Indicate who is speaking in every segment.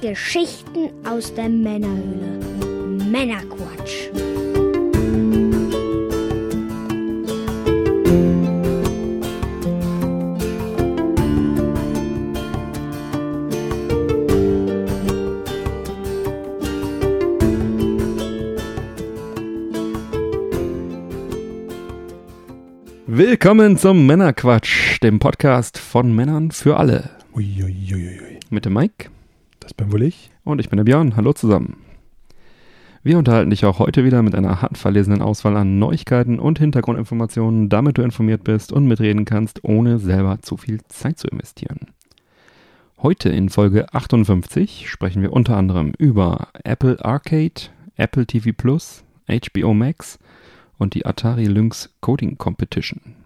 Speaker 1: Geschichten aus der Männerhöhle. Männerquatsch.
Speaker 2: Willkommen zum Männerquatsch, dem Podcast von Männern für alle.
Speaker 3: Uiuiuiui.
Speaker 2: Mit dem Mike
Speaker 3: Das bin wohl ich.
Speaker 2: und ich bin der Björn. Hallo zusammen. Wir unterhalten dich auch heute wieder mit einer handverlesenen Auswahl an Neuigkeiten und Hintergrundinformationen, damit du informiert bist und mitreden kannst, ohne selber zu viel Zeit zu investieren. Heute in Folge 58 sprechen wir unter anderem über Apple Arcade, Apple TV Plus, HBO Max und die Atari Lynx Coding Competition.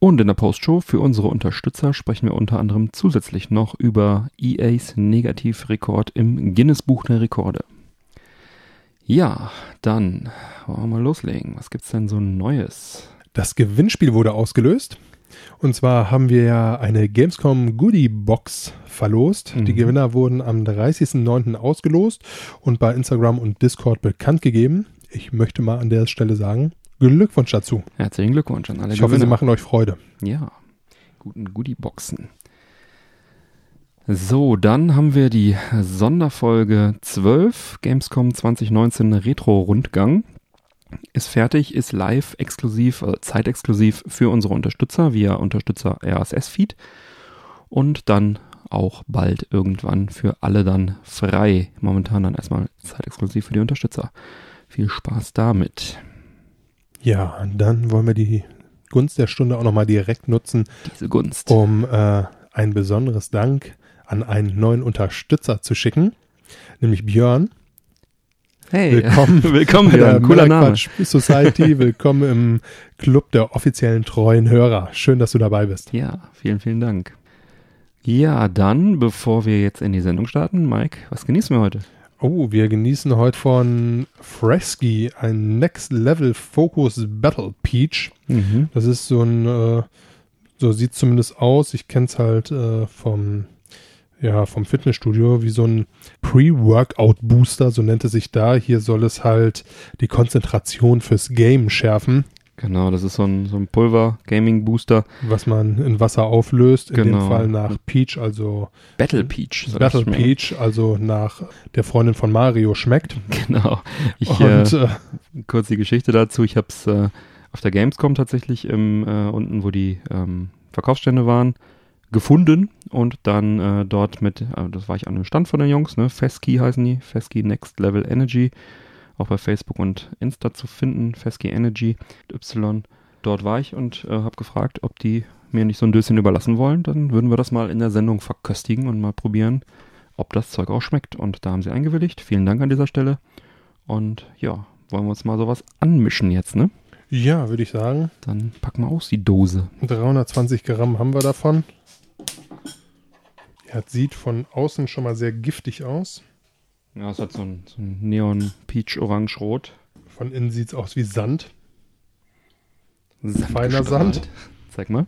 Speaker 2: Und in der Postshow für unsere Unterstützer sprechen wir unter anderem zusätzlich noch über EAs Negativrekord im Guinness Buch der Rekorde. Ja, dann wollen wir mal loslegen. Was gibt's denn so Neues?
Speaker 3: Das Gewinnspiel wurde ausgelöst. Und zwar haben wir ja eine Gamescom Goodie Box verlost.
Speaker 2: Mhm.
Speaker 3: Die Gewinner wurden am 30.09. ausgelost und bei Instagram und Discord bekannt gegeben. Ich möchte mal an der Stelle sagen, Glückwunsch dazu.
Speaker 2: Herzlichen Glückwunsch an alle
Speaker 3: Ich hoffe, sie
Speaker 2: Gewinner.
Speaker 3: machen euch Freude.
Speaker 2: Ja, guten Goodie-Boxen. So, dann haben wir die Sonderfolge 12, Gamescom 2019 Retro-Rundgang. Ist fertig, ist live, exklusiv, äh, zeitexklusiv für unsere Unterstützer via Unterstützer RSS-Feed. Und dann auch bald irgendwann für alle dann frei. Momentan dann erstmal zeitexklusiv für die Unterstützer. Viel Spaß damit.
Speaker 3: Ja, dann wollen wir die Gunst der Stunde auch nochmal direkt nutzen,
Speaker 2: Diese Gunst.
Speaker 3: um äh, ein besonderes Dank an einen neuen Unterstützer zu schicken, nämlich Björn.
Speaker 2: Hey,
Speaker 3: Willkommen
Speaker 2: willkommen
Speaker 3: bei der
Speaker 2: Cooler Name.
Speaker 3: Männerquatsch Society. Willkommen im Club der offiziellen treuen Hörer. Schön, dass du dabei bist.
Speaker 2: Ja, vielen, vielen Dank. Ja, dann, bevor wir jetzt in die Sendung starten, Mike, was genießen wir heute?
Speaker 3: Oh, wir genießen heute von Fresky ein Next Level Focus Battle Peach.
Speaker 2: Mhm.
Speaker 3: Das ist so ein, äh, so sieht zumindest aus. Ich kenne es halt äh, vom, ja, vom Fitnessstudio, wie so ein Pre-Workout-Booster, so nennt es sich da. Hier soll es halt die Konzentration fürs Game schärfen,
Speaker 2: Genau, das ist so ein, so ein Pulver-Gaming-Booster.
Speaker 3: was man in Wasser auflöst. In
Speaker 2: Genau.
Speaker 3: dem Fall nach Peach, also
Speaker 2: Battle Peach. soll
Speaker 3: Battle. Peach, also nach der Freundin von Mario schmeckt.
Speaker 2: Genau. Ich,
Speaker 3: Und
Speaker 2: äh,
Speaker 3: äh,
Speaker 2: kurz die Geschichte dazu. Ich habe es äh, auf der Gamescom tatsächlich im, äh, unten, wo die ähm, Verkaufsstände waren, gefunden und dann äh, dort mit, äh, das war ich an dem Stand von den Jungs, ne? Fesky heißen die, Fesky Next Level Energy, auch bei Facebook und Insta zu finden, Fesky Energy Y. Dort war ich und äh, habe gefragt, ob die mir nicht so ein Döschen überlassen wollen. Dann würden wir das mal in der Sendung verköstigen und mal probieren, ob das Zeug auch schmeckt. Und da haben sie eingewilligt. Vielen Dank an dieser Stelle. Und ja, wollen wir uns mal sowas anmischen jetzt, ne?
Speaker 3: ja, würde ich sagen,
Speaker 2: Dann packen wir aus die Dose.
Speaker 3: 320 Gramm haben wir davon. Ja, es sieht von außen schon mal sehr giftig aus.
Speaker 2: Ja, es hat so ein, so ein Neon Peach Orange Rot.
Speaker 3: Von innen sieht es aus wie Sand.
Speaker 2: Sand
Speaker 3: Feiner
Speaker 2: gestrahlt.
Speaker 3: Sand.
Speaker 2: Zeig mal.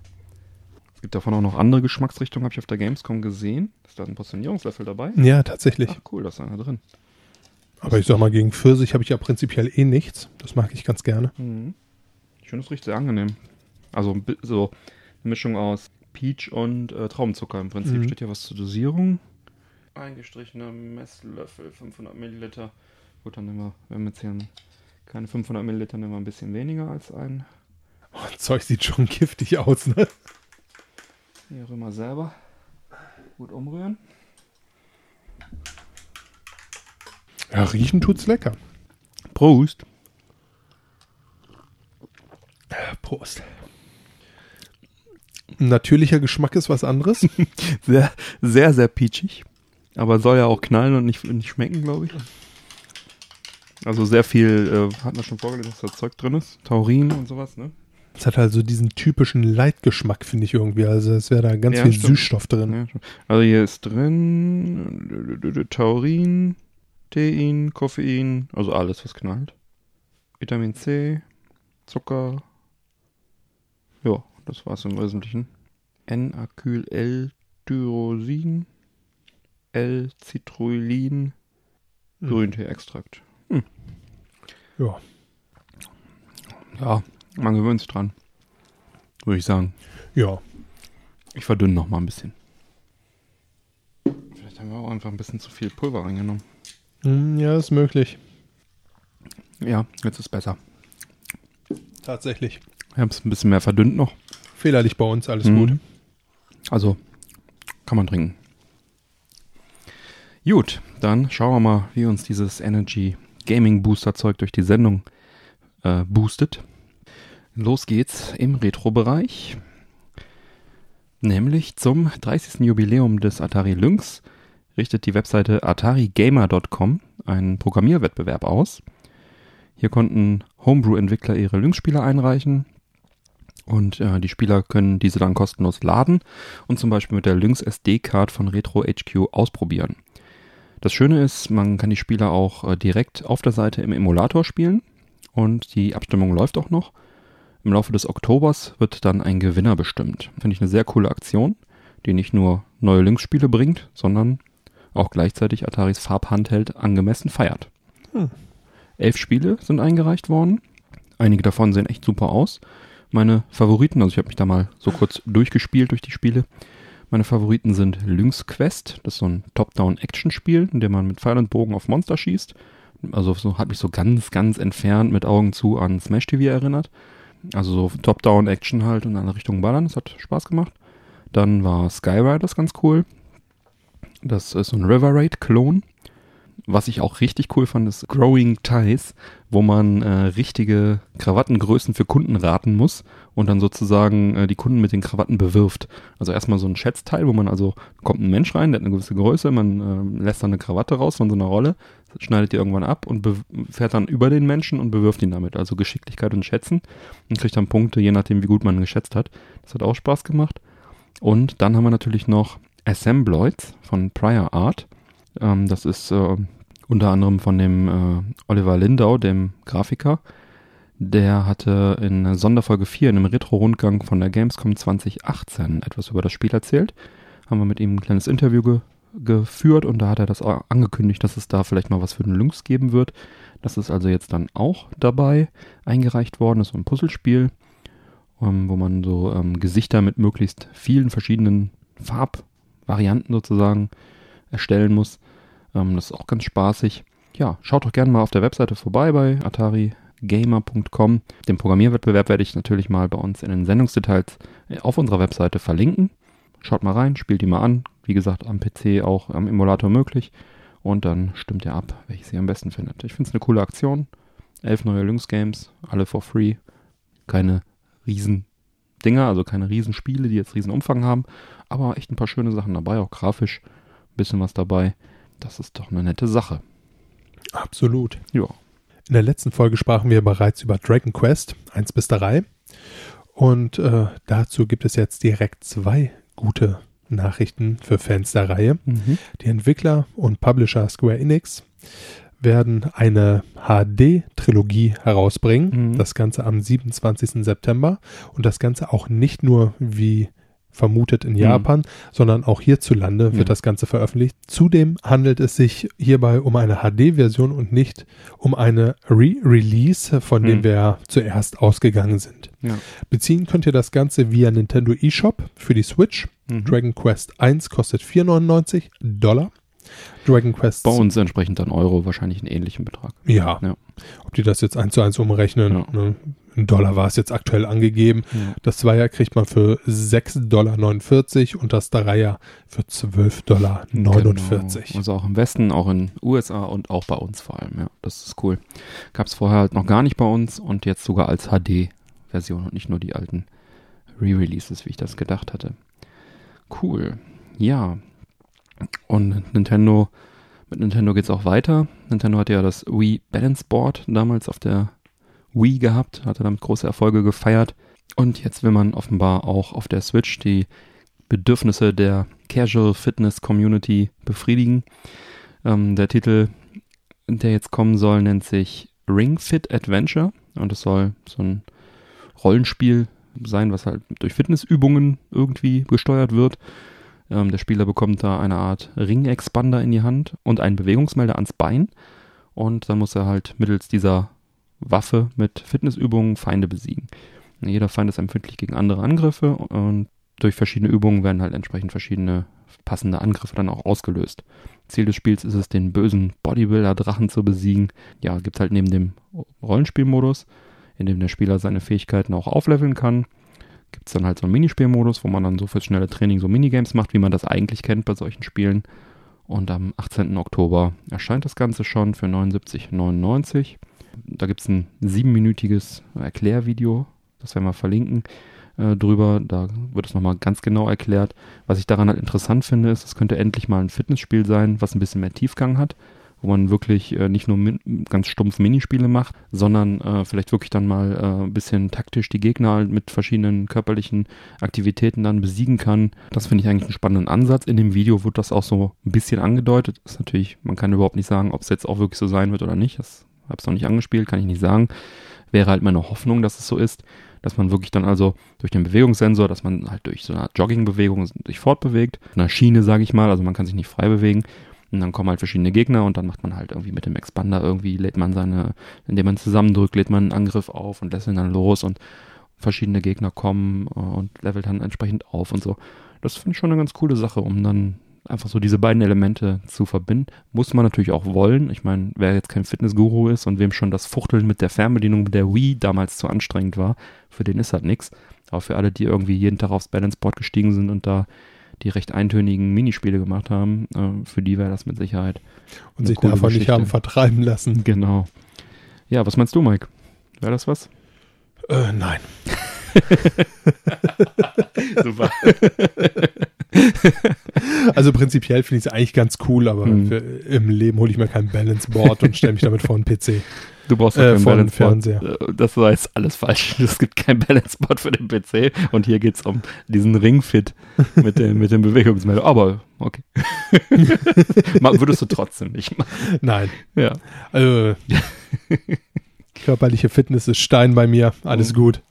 Speaker 2: Es gibt davon auch noch andere Geschmacksrichtungen, habe ich auf der Gamescom gesehen. Ist da ein Portionierungslöffel dabei?
Speaker 3: Ja, tatsächlich.
Speaker 2: Ach cool, da ist einer drin.
Speaker 3: Aber ich sag mal, gegen Pfirsich habe ich ja prinzipiell eh nichts. Das mag ich ganz gerne.
Speaker 2: Mhm. Ich finde, es riecht sehr angenehm. Also so eine Mischung aus Peach und äh, Traubenzucker. Im Prinzip
Speaker 3: Mhm.
Speaker 2: steht hier was zur Dosierung. Eingestrichener Messlöffel, 500 Milliliter. Gut, dann nehmen wir, wenn wir jetzt hier keine 500 Milliliter, nehmen wir ein bisschen weniger als ein.
Speaker 3: Oh, das Zeug sieht schon giftig aus, ne?
Speaker 2: Hier auch immer selber gut umrühren.
Speaker 3: Ja, riechen tut's lecker.
Speaker 2: Prost.
Speaker 3: Prost. Natürlicher Geschmack ist was anderes.
Speaker 2: Sehr, sehr, sehr peachig. Aber soll ja auch knallen und nicht, nicht schmecken, glaube ich. Also sehr viel, äh, hat man schon vorgelesen, dass da Zeug drin ist. Taurin und sowas, ne?
Speaker 3: Es hat halt so diesen typischen Leitgeschmack, finde ich irgendwie. Also es wäre da ganz
Speaker 2: Ja,
Speaker 3: viel
Speaker 2: stimmt.
Speaker 3: Süßstoff drin.
Speaker 2: Ja, also hier ist drin Taurin, Tein, Koffein, also alles, was knallt. Vitamin C, Zucker. Ja, das war's im Wesentlichen. N-Acyl-L-Tyrosin. L-Citrullin
Speaker 3: Hm.
Speaker 2: Grüntee-Extrakt. Hm.
Speaker 3: Ja.
Speaker 2: Ja, man gewöhnt sich dran. Würde ich sagen.
Speaker 3: Ja.
Speaker 2: Ich verdünne noch mal ein bisschen. Vielleicht haben wir auch einfach ein bisschen zu viel Pulver reingenommen.
Speaker 3: Hm, Ja, ist möglich.
Speaker 2: Ja, jetzt ist besser.
Speaker 3: Tatsächlich.
Speaker 2: Ich habe es ein bisschen mehr verdünnt noch.
Speaker 3: Fehlerlich bei uns, alles
Speaker 2: Mhm.
Speaker 3: gut.
Speaker 2: Also kann man trinken. Gut, dann schauen wir mal, wie uns dieses Energy Gaming Booster Zeug durch die Sendung äh, boostet. Los geht's im Retro-Bereich. Nämlich zum 30. Jubiläum des Atari Lynx richtet die Webseite atarigamer.com einen Programmierwettbewerb aus. Hier konnten Homebrew-Entwickler ihre Lynx-Spiele einreichen und äh, die Spieler können diese dann kostenlos laden und zum Beispiel mit der Lynx SD-Card von Retro HQ ausprobieren. Das Schöne ist, man kann die Spiele auch äh, direkt auf der Seite im Emulator spielen und die Abstimmung läuft auch noch. Im Laufe des Oktobers wird dann ein Gewinner bestimmt. Finde ich eine sehr coole Aktion, die nicht nur neue Lynx-Spiele bringt, sondern auch gleichzeitig Ataris Farbhandheld angemessen feiert.
Speaker 3: Hm.
Speaker 2: Elf Spiele sind eingereicht worden. Einige davon sehen echt super aus. Meine Favoriten, also ich habe mich da mal so kurz durchgespielt durch die Spiele. Meine Favoriten sind Lynx Quest, das ist so ein Top-Down-Action-Spiel, in dem man mit Pfeil und Bogen auf Monster schießt. Also so hat mich so ganz, ganz entfernt mit Augen zu an Smash TV erinnert. Also so Top-Down-Action halt in alle Richtungen ballern, das hat Spaß gemacht. Dann war Skyriders ganz cool. Das ist so ein River Raid-Klon. Was ich auch richtig cool fand, ist Growing Ties, wo man äh, richtige Krawattengrößen für Kunden raten muss und dann sozusagen äh, die Kunden mit den Krawatten bewirft. Also erstmal so ein Schätzteil, wo man also, kommt ein Mensch rein, der hat eine gewisse Größe, man äh, lässt dann eine Krawatte raus von so einer Rolle, schneidet die irgendwann ab und fährt dann über den Menschen und bewirft ihn damit. Also Geschicklichkeit und Schätzen und kriegt dann Punkte, je nachdem, wie gut man geschätzt hat. Das hat auch Spaß gemacht. Und dann haben wir natürlich noch Assembloids von Prior Art. Ähm, das ist äh, unter anderem von dem äh, Oliver Lindau, dem Grafiker. Der hatte in Sonderfolge 4 in einem Retro-Rundgang von der Gamescom 2018 etwas über das Spiel erzählt. Haben wir mit ihm ein kleines Interview ge geführt und da hat er das angekündigt, dass es da vielleicht mal was für den Lynx geben wird. Das ist also jetzt dann auch dabei eingereicht worden. Das ist ein Puzzlespiel, ähm, wo man so ähm, Gesichter mit möglichst vielen verschiedenen Farbvarianten sozusagen erstellen muss. Ähm, das ist auch ganz spaßig. Ja, schaut doch gerne mal auf der Webseite vorbei bei atarigamer.com. Den Programmierwettbewerb werde ich natürlich mal bei uns in den Sendungsdetails äh, auf unserer Webseite verlinken. Schaut mal rein, spielt die mal an. Wie gesagt, am PC auch am Emulator möglich. Und dann stimmt ihr ab, welches ihr am besten findet. Ich finde es eine coole Aktion. Elf neue Lynx-Games, alle for free. Keine riesen Dinger, also keine Riesenspiele, die jetzt riesen Umfang haben, aber echt ein paar schöne Sachen dabei, auch grafisch ein bisschen was dabei. Das ist doch eine nette Sache.
Speaker 3: Absolut.
Speaker 2: Ja.
Speaker 3: In der letzten Folge sprachen wir bereits über Dragon Quest 1 bis 3. Und äh, dazu gibt es jetzt direkt zwei gute Nachrichten für Fans der Reihe.
Speaker 2: Mhm.
Speaker 3: Die Entwickler und Publisher Square Enix werden eine HD-Trilogie herausbringen.
Speaker 2: Mhm.
Speaker 3: Das Ganze am 27. September. Und das Ganze auch nicht nur wie vermutet in Japan, sondern auch hierzulande wird
Speaker 2: Ja.
Speaker 3: das Ganze veröffentlicht. Zudem handelt es sich hierbei um eine HD-Version und nicht um eine Re-Release, von dem
Speaker 2: Mhm.
Speaker 3: wir zuerst ausgegangen sind.
Speaker 2: Ja.
Speaker 3: Beziehen könnt ihr das Ganze via Nintendo eShop für die Switch.
Speaker 2: Mhm.
Speaker 3: Dragon Quest 1 kostet 4,99 Dollar. Dragon Quest
Speaker 2: Bei uns entsprechend dann Euro wahrscheinlich einen ähnlichen Betrag.
Speaker 3: ja.
Speaker 2: Ja.
Speaker 3: Ob die das jetzt eins zu eins umrechnen,
Speaker 2: Ja.
Speaker 3: ne? Ein Dollar war es jetzt aktuell angegeben.
Speaker 2: Ja.
Speaker 3: Das Zweier kriegt man für 6,49 Dollar und das Dreier für 12,49 Dollar.
Speaker 2: Genau. Also auch im Westen, auch in USA und auch bei uns vor allem, ja. Das ist cool. Gab es vorher halt noch gar nicht bei uns und jetzt sogar als HD-Version und nicht nur die alten Re-Releases, wie ich das gedacht hatte. Cool. Ja. Und Nintendo, mit Nintendo geht's auch weiter. Nintendo hatte ja das Wii Balance Board damals auf der Wii gehabt, hatte damit große Erfolge gefeiert. Und jetzt will man offenbar auch auf der Switch die Bedürfnisse der Casual Fitness Community befriedigen. Ähm, der Titel, der jetzt kommen soll, nennt sich Ring Fit Adventure und es soll so ein Rollenspiel sein, was halt durch Fitnessübungen irgendwie gesteuert wird. Ähm, der Spieler bekommt da eine Art Ring-Expander in die Hand und einen Bewegungsmelder ans Bein. Und dann muss er halt mittels dieser Waffe mit Fitnessübungen Feinde besiegen. Jeder Feind ist empfindlich gegen andere Angriffe und durch verschiedene Übungen werden halt entsprechend verschiedene passende Angriffe dann auch ausgelöst. Ziel des Spiels ist es, den bösen Bodybuilder-Drachen zu besiegen. Ja, gibt halt neben dem Rollenspielmodus, in dem der Spieler seine Fähigkeiten auch aufleveln kann, gibt es dann halt so einen Minispielmodus, wo man dann so fürs schnelle Training so Minigames macht, wie man das eigentlich kennt bei solchen Spielen. Und am 18. Oktober erscheint das Ganze schon für 79,99. Da gibt es ein siebenminütiges Erklärvideo, das werden wir verlinken äh, drüber. Da wird es nochmal ganz genau erklärt. Was ich daran halt interessant finde, ist, es könnte endlich mal ein Fitnessspiel sein, was ein bisschen mehr Tiefgang hat wo man wirklich äh, nicht nur ganz stumpf Minispiele macht, sondern äh, vielleicht wirklich dann mal äh, ein bisschen taktisch die Gegner mit verschiedenen körperlichen Aktivitäten dann besiegen kann. Das finde ich eigentlich einen spannenden Ansatz. In dem Video wird das auch so ein bisschen angedeutet. ist natürlich, man kann überhaupt nicht sagen, ob es jetzt auch wirklich so sein wird oder nicht. Das habe ich noch nicht angespielt, kann ich nicht sagen. Wäre halt meine Hoffnung, dass es so ist, dass man wirklich dann also durch den Bewegungssensor, dass man halt durch so eine Joggingbewegung sich fortbewegt, einer Schiene, sage ich mal, also man kann sich nicht frei bewegen und dann kommen halt verschiedene Gegner und dann macht man halt irgendwie mit dem Expander irgendwie, lädt man seine, indem man zusammendrückt, lädt man einen Angriff auf und lässt ihn dann los und verschiedene Gegner kommen äh, und levelt dann entsprechend auf und so. Das finde ich schon eine ganz coole Sache, um dann einfach so diese beiden Elemente zu verbinden. Muss man natürlich auch wollen. Ich meine, wer jetzt kein Fitnessguru ist und wem schon das Fuchteln mit der Fernbedienung der Wii damals zu anstrengend war, für den ist halt nichts. Aber für alle, die irgendwie jeden Tag aufs Balance Board gestiegen sind und da die recht eintönigen Minispiele gemacht haben. Äh, für die wäre das mit Sicherheit.
Speaker 3: Und sich davon Geschichte. nicht haben vertreiben lassen.
Speaker 2: Genau. Ja, was meinst du, Mike? Wäre das was?
Speaker 3: Äh, nein. Super. also prinzipiell finde ich es eigentlich ganz cool, aber mhm. für, im Leben hole ich mir kein Balance Board und stelle mich damit vor einen PC.
Speaker 2: Du brauchst äh, kein Balance Fernseher. Äh, das war jetzt alles falsch. Es gibt kein Balance Board für den PC und hier geht es um diesen Ringfit mit dem, mit dem Bewegungsmelder. Aber okay. Würdest du trotzdem nicht machen?
Speaker 3: Nein.
Speaker 2: Ja.
Speaker 3: Also, körperliche Fitness ist Stein bei mir. Alles mhm. gut.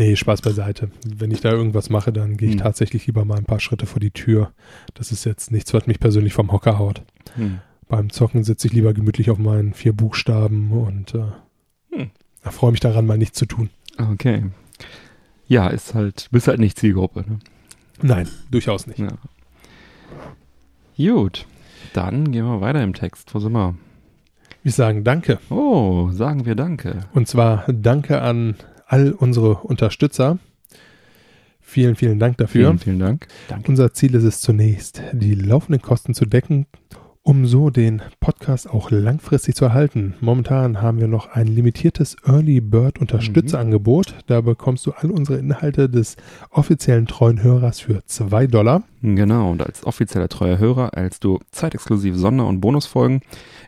Speaker 3: Nee, Spaß beiseite. Wenn ich da irgendwas mache, dann gehe ich hm. tatsächlich lieber mal ein paar Schritte vor die Tür. Das ist jetzt nichts, was mich persönlich vom Hocker haut. Hm. Beim Zocken sitze ich lieber gemütlich auf meinen vier Buchstaben und äh, hm. freue mich daran, mal nichts zu tun.
Speaker 2: Okay. Ja, ist halt, bist halt nicht Zielgruppe, ne?
Speaker 3: Nein, durchaus nicht.
Speaker 2: Ja. Gut, dann gehen wir weiter im Text. Wo sind wir?
Speaker 3: Wir sagen Danke.
Speaker 2: Oh, sagen wir Danke.
Speaker 3: Und zwar Danke an all unsere Unterstützer. Vielen, vielen Dank dafür.
Speaker 2: Vielen, vielen Dank.
Speaker 3: Danke. Unser Ziel ist es zunächst, die laufenden Kosten zu decken, um so den Podcast auch langfristig zu erhalten. Momentan haben wir noch ein limitiertes Early Bird Unterstützerangebot. Mhm. Da bekommst du all unsere Inhalte des offiziellen treuen Hörers für zwei Dollar.
Speaker 2: Genau, und als offizieller treuer Hörer erhältst du zeitexklusive Sonder- und Bonusfolgen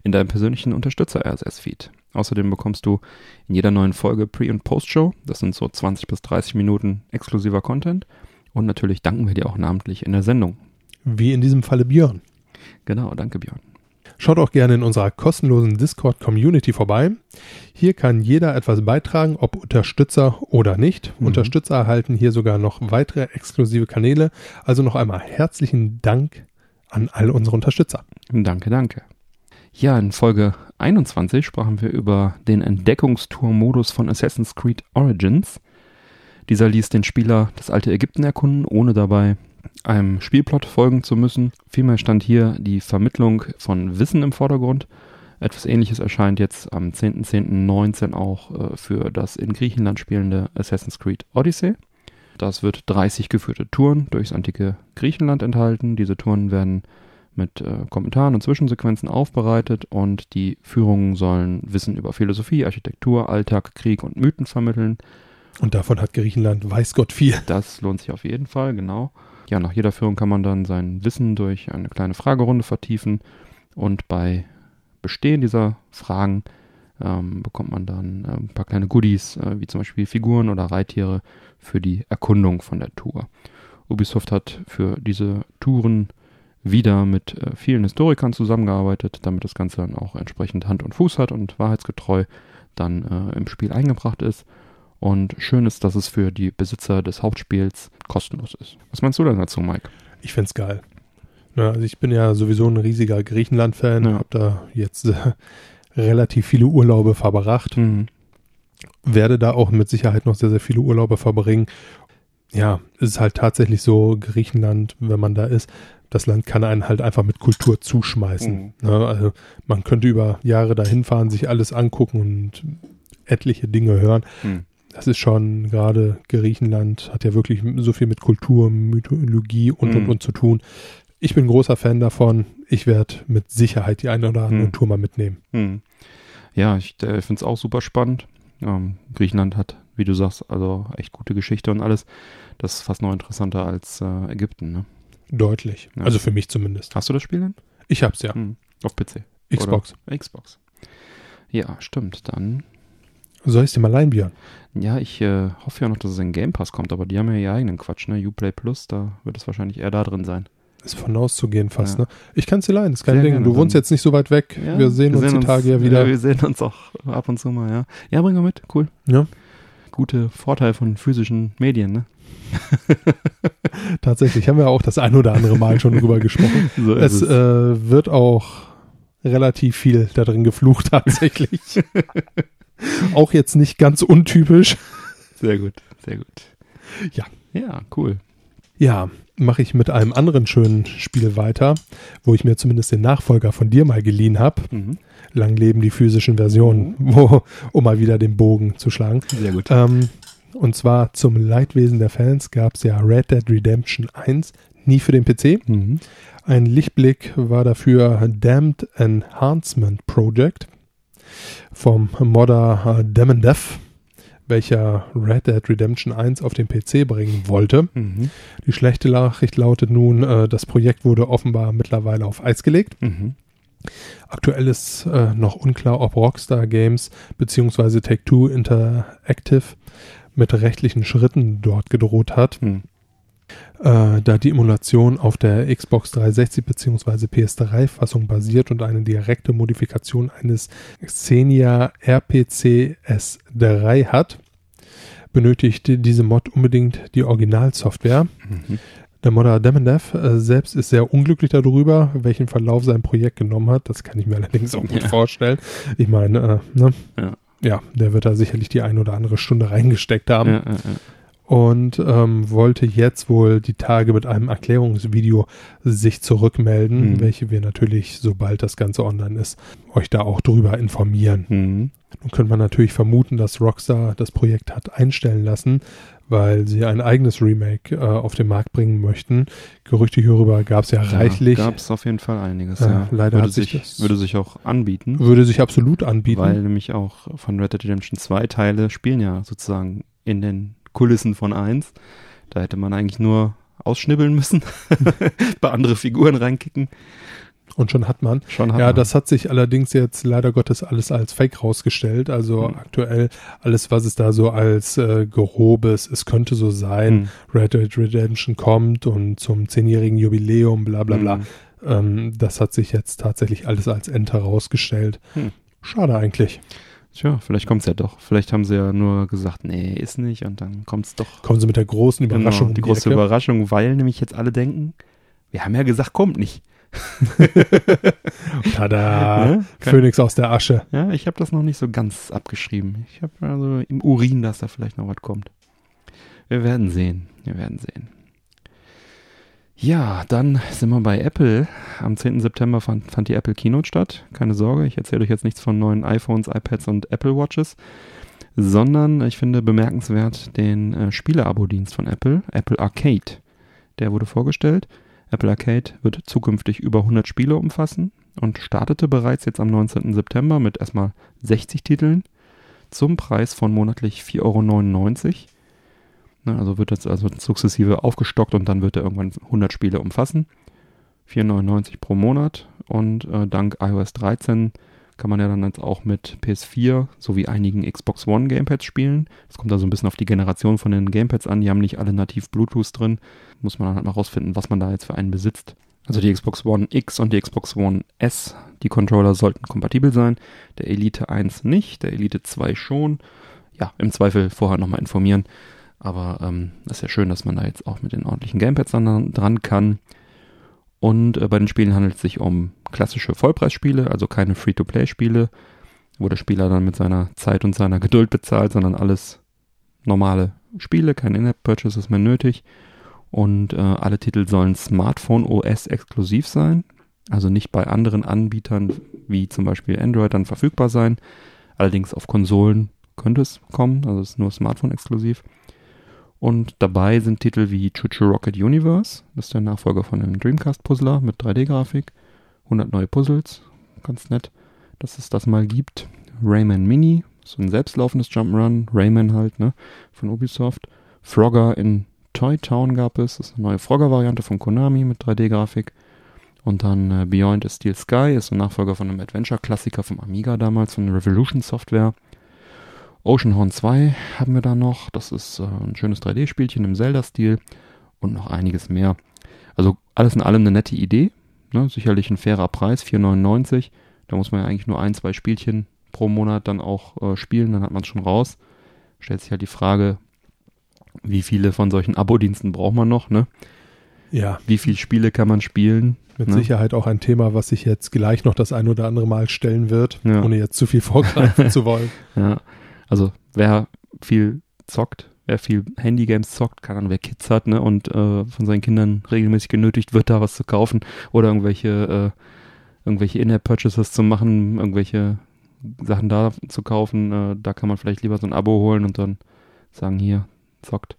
Speaker 2: in deinem persönlichen Unterstützer-RSS-Feed. Außerdem bekommst du in jeder neuen Folge Pre- und Post-Show, das sind so 20 bis 30 Minuten exklusiver Content. Und natürlich danken wir dir auch namentlich in der Sendung.
Speaker 3: Wie in diesem Falle Björn.
Speaker 2: Genau, danke Björn.
Speaker 3: Schaut auch gerne in unserer kostenlosen Discord-Community vorbei. Hier kann jeder etwas beitragen, ob Unterstützer oder nicht. Mhm. Unterstützer erhalten hier sogar noch weitere exklusive Kanäle. Also noch einmal herzlichen Dank an all unsere Unterstützer.
Speaker 2: Danke, danke. Ja, in Folge 21 sprachen wir über den Entdeckungstour-Modus von Assassin's Creed Origins. Dieser ließ den Spieler das alte Ägypten erkunden, ohne dabei einem Spielplot folgen zu müssen. Vielmehr stand hier die Vermittlung von Wissen im Vordergrund. Etwas ähnliches erscheint jetzt am 10.10.19 auch äh, für das in Griechenland spielende Assassin's Creed Odyssey. Das wird 30 geführte Touren durchs antike Griechenland enthalten. Diese Touren werden mit äh, Kommentaren und Zwischensequenzen aufbereitet und die Führungen sollen Wissen über Philosophie, Architektur, Alltag, Krieg und Mythen vermitteln.
Speaker 3: Und davon hat Griechenland weiß Gott viel.
Speaker 2: Das lohnt sich auf jeden Fall, genau. Ja, nach jeder Führung kann man dann sein Wissen durch eine kleine Fragerunde vertiefen und bei Bestehen dieser Fragen ähm, bekommt man dann äh, ein paar kleine Goodies, äh, wie zum Beispiel Figuren oder Reittiere für die Erkundung von der Tour. Ubisoft hat für diese Touren wieder mit äh, vielen Historikern zusammengearbeitet, damit das Ganze dann auch entsprechend Hand und Fuß hat und wahrheitsgetreu dann äh, im Spiel eingebracht ist. Und schön ist, dass es für die Besitzer des Hauptspiels kostenlos ist. Was meinst du denn dazu, Mike?
Speaker 3: Ich find's geil. Ja, also ich bin ja sowieso ein riesiger Griechenland-Fan,
Speaker 2: Ja.
Speaker 3: habe da jetzt äh, relativ viele Urlaube verbracht,
Speaker 2: Mhm.
Speaker 3: werde da auch mit Sicherheit noch sehr, sehr viele Urlaube verbringen. Ja, es ist halt tatsächlich so, Griechenland, wenn man da ist, das Land kann einen halt einfach mit Kultur zuschmeißen.
Speaker 2: Mhm.
Speaker 3: Ne? Also man könnte über Jahre dahin fahren, sich alles angucken und etliche Dinge hören.
Speaker 2: Mhm.
Speaker 3: Das ist schon gerade Griechenland hat ja wirklich so viel mit Kultur, Mythologie und und
Speaker 2: Mhm.
Speaker 3: und zu tun. Ich bin großer Fan davon. Ich werde mit Sicherheit die eine oder andere
Speaker 2: Mhm.
Speaker 3: Tour mal mitnehmen.
Speaker 2: Hm. Ja, ich äh, finde es auch super spannend. Ähm, Griechenland hat, wie du sagst, also echt gute Geschichte und alles. Das ist fast noch interessanter als äh, Ägypten. Ne?
Speaker 3: Deutlich.
Speaker 2: Ja.
Speaker 3: Also für mich zumindest.
Speaker 2: Hast du das Spiel denn?
Speaker 3: Ich hab's ja.
Speaker 2: Hm. Auf PC.
Speaker 3: Xbox.
Speaker 2: Oder Xbox. Ja, stimmt. Dann,
Speaker 3: Soll ich dir mal leihen, Björn?
Speaker 2: ja, ich äh, hoffe ja noch, dass es in Game Pass kommt, aber die haben ja ihren eigenen Quatsch, ne? Uplay Plus, da wird es wahrscheinlich eher da drin sein.
Speaker 3: Ist von auszugehen fast,
Speaker 2: Ja.
Speaker 3: ne? Ich kann's dir leihen, ist kein
Speaker 2: Sehr
Speaker 3: Ding.
Speaker 2: gerne,
Speaker 3: du wohnst jetzt nicht so weit weg.
Speaker 2: Ja,
Speaker 3: wir sehen uns die Tage ja wieder.
Speaker 2: Ja, wir sehen uns auch ab und zu mal, ja. Ja, bring mal mit, cool.
Speaker 3: Ja.
Speaker 2: Gute Vorteil von physischen Medien, ne?
Speaker 3: Tatsächlich haben wir auch das ein oder andere Mal schon drüber gesprochen.
Speaker 2: So
Speaker 3: Es äh, wird auch relativ viel da drin geflucht tatsächlich. auch jetzt nicht ganz untypisch.
Speaker 2: Sehr gut, sehr gut.
Speaker 3: Ja.
Speaker 2: Ja, cool.
Speaker 3: Ja, mache ich mit einem anderen schönen Spiel weiter, wo ich mir zumindest den Nachfolger von dir mal geliehen habe.
Speaker 2: Mhm.
Speaker 3: Lang leben die physischen Versionen, wo, um mal wieder den Bogen zu schlagen.
Speaker 2: Sehr gut.
Speaker 3: Ähm, und zwar zum Leidwesen der Fans gab es ja Red Dead Redemption 1, nie für den PC.
Speaker 2: Mhm.
Speaker 3: Ein Lichtblick war dafür Damned Enhancement Project vom Modder äh, and Death, welcher Red Dead Redemption 1 auf den PC bringen wollte.
Speaker 2: Mhm.
Speaker 3: Die schlechte Nachricht lautet nun, äh, das Projekt wurde offenbar mittlerweile auf Eis gelegt.
Speaker 2: Mhm.
Speaker 3: Aktuell ist äh, noch unklar, ob Rockstar Games bzw. Take-Two Interactive mit rechtlichen Schritten dort gedroht hat,
Speaker 2: Mhm.
Speaker 3: äh, da die Emulation auf der Xbox 360 bzw. PS3-Fassung basiert und eine direkte Modifikation eines Xenia RPC S3 hat, benötigt diese Mod unbedingt die Originalsoftware.
Speaker 2: Mhm.
Speaker 3: Der Modder Demendev äh, selbst ist sehr unglücklich darüber, welchen Verlauf sein Projekt genommen hat. Das kann ich mir allerdings auch gut
Speaker 2: Ja.
Speaker 3: vorstellen. Ich meine, äh, ne?
Speaker 2: Ja.
Speaker 3: Ja, der wird da sicherlich die ein oder andere Stunde reingesteckt haben
Speaker 2: Ja, ja, ja.
Speaker 3: und ähm, wollte jetzt wohl die Tage mit einem Erklärungsvideo sich zurückmelden,
Speaker 2: Mhm.
Speaker 3: welche wir natürlich, sobald das Ganze online ist, euch da auch drüber informieren.
Speaker 2: Mhm.
Speaker 3: Nun könnte man natürlich vermuten, dass Rockstar das Projekt hat einstellen lassen, weil sie ein eigenes Remake äh, auf den Markt bringen möchten. Gerüchte hierüber gab es ja reichlich.
Speaker 2: Gab es auf jeden Fall einiges,
Speaker 3: Äh,
Speaker 2: ja.
Speaker 3: leider
Speaker 2: würde
Speaker 3: sich
Speaker 2: sich,
Speaker 3: das-
Speaker 2: würde sich auch anbieten.
Speaker 3: Würde sich absolut anbieten.
Speaker 2: Weil nämlich auch von Red Dead Redemption 2 Teile spielen ja sozusagen in den Kulissen von 1. Da hätte man eigentlich nur ausschnibbeln müssen, bei andere Figuren reinkicken.
Speaker 3: Und schon hat man.
Speaker 2: Schon hat
Speaker 3: Ja,
Speaker 2: man.
Speaker 3: das hat sich allerdings jetzt leider Gottes alles als Fake rausgestellt. Also
Speaker 2: Hm.
Speaker 3: aktuell alles, was es da so als äh, grobes, es könnte so sein,
Speaker 2: Mhm.
Speaker 3: Red Dead Redemption kommt und zum zehnjährigen Jubiläum, bla bla bla.
Speaker 2: Mhm.
Speaker 3: Ähm, das hat sich jetzt tatsächlich alles als Ente rausgestellt.
Speaker 2: Hm.
Speaker 3: Schade eigentlich.
Speaker 2: Tja, vielleicht kommt's ja doch. Vielleicht haben sie ja nur gesagt, nee, ist nicht und dann kommt's doch.
Speaker 3: Kommen Sie mit der großen Überraschung.
Speaker 2: Genau,
Speaker 3: um
Speaker 2: die große
Speaker 3: Ecke.
Speaker 2: Überraschung, weil nämlich jetzt alle denken, wir haben ja gesagt, kommt nicht.
Speaker 3: Tada!
Speaker 2: Ne?
Speaker 3: Phönix aus der Asche.
Speaker 2: Ja, ich habe das noch nicht so ganz abgeschrieben. Ich habe also im Urin, dass da vielleicht noch was kommt. Wir werden sehen. Wir werden sehen. Ja, dann sind wir bei Apple. Am 10. September fand, fand die Apple Keynote statt. Keine Sorge, ich erzähle euch jetzt nichts von neuen iPhones, iPads und Apple Watches, sondern ich finde bemerkenswert den äh, Spiele-Abo-Dienst von Apple, Apple Arcade. Der wurde vorgestellt. Apple Arcade wird zukünftig über 100 Spiele umfassen und startete bereits jetzt am 19. September mit erstmal 60 Titeln zum Preis von monatlich 4,99 Euro. Ne, also wird das also sukzessive aufgestockt und dann wird er irgendwann 100 Spiele umfassen. 4,99 pro Monat und äh, dank iOS 13 kann man ja dann jetzt auch mit PS4 sowie einigen Xbox One Gamepads spielen. Es kommt da so ein bisschen auf die Generation von den Gamepads an. Die haben nicht alle nativ Bluetooth drin. Muss man dann halt mal rausfinden, was man da jetzt für einen besitzt. Also die Xbox One X und die Xbox One S, die Controller sollten kompatibel sein. Der Elite 1 nicht, der Elite 2 schon. Ja, im Zweifel vorher nochmal informieren. Aber ähm, ist ja schön, dass man da jetzt auch mit den ordentlichen Gamepads dran, dran kann. Und äh, bei den Spielen handelt es sich um klassische Vollpreisspiele, also keine Free-to-Play-Spiele, wo der Spieler dann mit seiner Zeit und seiner Geduld bezahlt, sondern alles normale Spiele, keine In-App-Purchases mehr nötig. Und äh, alle Titel sollen Smartphone OS exklusiv sein, also nicht bei anderen Anbietern wie zum Beispiel Android dann verfügbar sein. Allerdings auf Konsolen könnte es kommen, also es ist nur Smartphone exklusiv. Und dabei sind Titel wie Chuchu Rocket Universe, das ist der Nachfolger von einem Dreamcast-Puzzler mit 3D-Grafik, 100 neue Puzzles, ganz nett, dass es das mal gibt. Rayman Mini, so ein selbstlaufendes Jump'n'Run, Rayman halt, ne, von Ubisoft. Frogger in Toy Town gab es, das ist eine neue Frogger-Variante von Konami mit 3D-Grafik. Und dann äh, Beyond the Steel Sky ist ein Nachfolger von einem Adventure-Klassiker vom Amiga damals, von Revolution Software. Oceanhorn 2 haben wir da noch. Das ist äh, ein schönes 3D-Spielchen im Zelda-Stil und noch einiges mehr. Also alles in allem eine nette Idee. Ne? Sicherlich ein fairer Preis, 4,99. Da muss man ja eigentlich nur ein, zwei Spielchen pro Monat dann auch äh, spielen, dann hat man es schon raus. Stellt sich halt die Frage, wie viele von solchen Abo-Diensten braucht man noch, ne?
Speaker 3: Ja.
Speaker 2: Wie viele Spiele kann man spielen?
Speaker 3: Mit
Speaker 2: ne?
Speaker 3: Sicherheit auch ein Thema, was sich jetzt gleich noch das ein oder andere Mal stellen wird,
Speaker 2: Ja.
Speaker 3: ohne jetzt zu viel vorgreifen zu wollen.
Speaker 2: Ja. Also wer viel zockt, wer viel Handygames zockt, kann dann, wer Kids hat, ne, und äh, von seinen Kindern regelmäßig genötigt wird, da was zu kaufen oder irgendwelche, äh, irgendwelche In-App-Purchases zu machen, irgendwelche Sachen da zu kaufen, äh, da kann man vielleicht lieber so ein Abo holen und dann sagen, hier, zockt.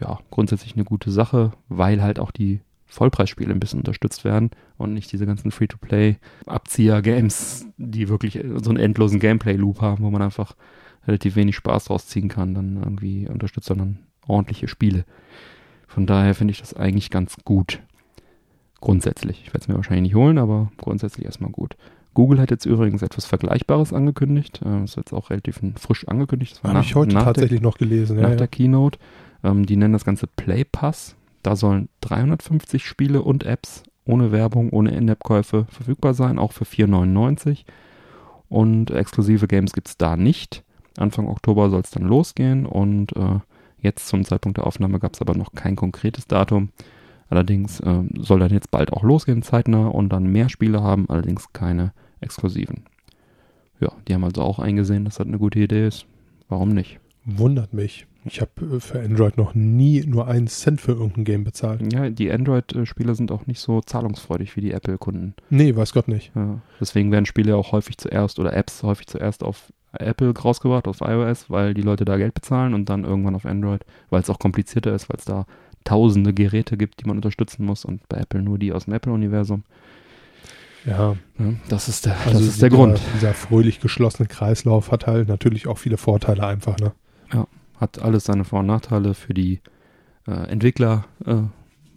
Speaker 2: Ja, grundsätzlich eine gute Sache, weil halt auch die Vollpreisspiele ein bisschen unterstützt werden und nicht diese ganzen Free-to-Play-Abzieher-Games, die wirklich so einen endlosen Gameplay-Loop haben, wo man einfach relativ wenig Spaß draus ziehen kann, dann irgendwie unterstützt, sondern ordentliche Spiele. Von daher finde ich das eigentlich ganz gut. Grundsätzlich. Ich werde es mir wahrscheinlich nicht holen, aber grundsätzlich erstmal gut. Google hat jetzt übrigens etwas Vergleichbares angekündigt. Äh, ist jetzt auch relativ frisch angekündigt. Das war
Speaker 3: Habe ich heute
Speaker 2: nach der-
Speaker 3: tatsächlich noch gelesen.
Speaker 2: nach
Speaker 3: Ja, ja.
Speaker 2: der Keynote. Ähm, die nennen das Ganze Play Pass. Da sollen 350 Spiele und Apps ohne Werbung, ohne In-App-Käufe verfügbar sein, auch für 4,99. Und exklusive Games gibt es da nicht. Anfang Oktober soll es dann losgehen und äh, jetzt zum Zeitpunkt der Aufnahme gab es aber noch kein konkretes Datum. Allerdings ähm, soll dann jetzt bald auch losgehen, zeitnah und dann mehr Spiele haben, allerdings keine exklusiven. Ja, die haben also auch eingesehen, dass das eine gute Idee ist. Warum nicht?
Speaker 3: Wundert mich. Ich habe äh, für Android noch nie nur einen Cent für irgendein Game bezahlt.
Speaker 2: Ja, die Android-Spieler sind auch nicht so zahlungsfreudig wie die Apple-Kunden.
Speaker 3: Nee, weiß Gott nicht.
Speaker 2: Ja. Deswegen werden Spiele auch häufig zuerst oder Apps häufig zuerst auf Apple rausgebracht, auf iOS, weil die Leute da Geld bezahlen und dann irgendwann auf Android, weil es auch komplizierter ist, weil es da tausende Geräte gibt, die man unterstützen muss und bei Apple nur die aus dem Apple-Universum.
Speaker 3: Ja,
Speaker 2: Ja, das ist der,
Speaker 3: also
Speaker 2: das ist der
Speaker 3: dieser,
Speaker 2: Grund.
Speaker 3: Dieser fröhlich geschlossene Kreislauf hat halt natürlich auch viele Vorteile einfach. Ne?
Speaker 2: Hat alles seine Vor- und Nachteile für die äh, Entwickler. Äh,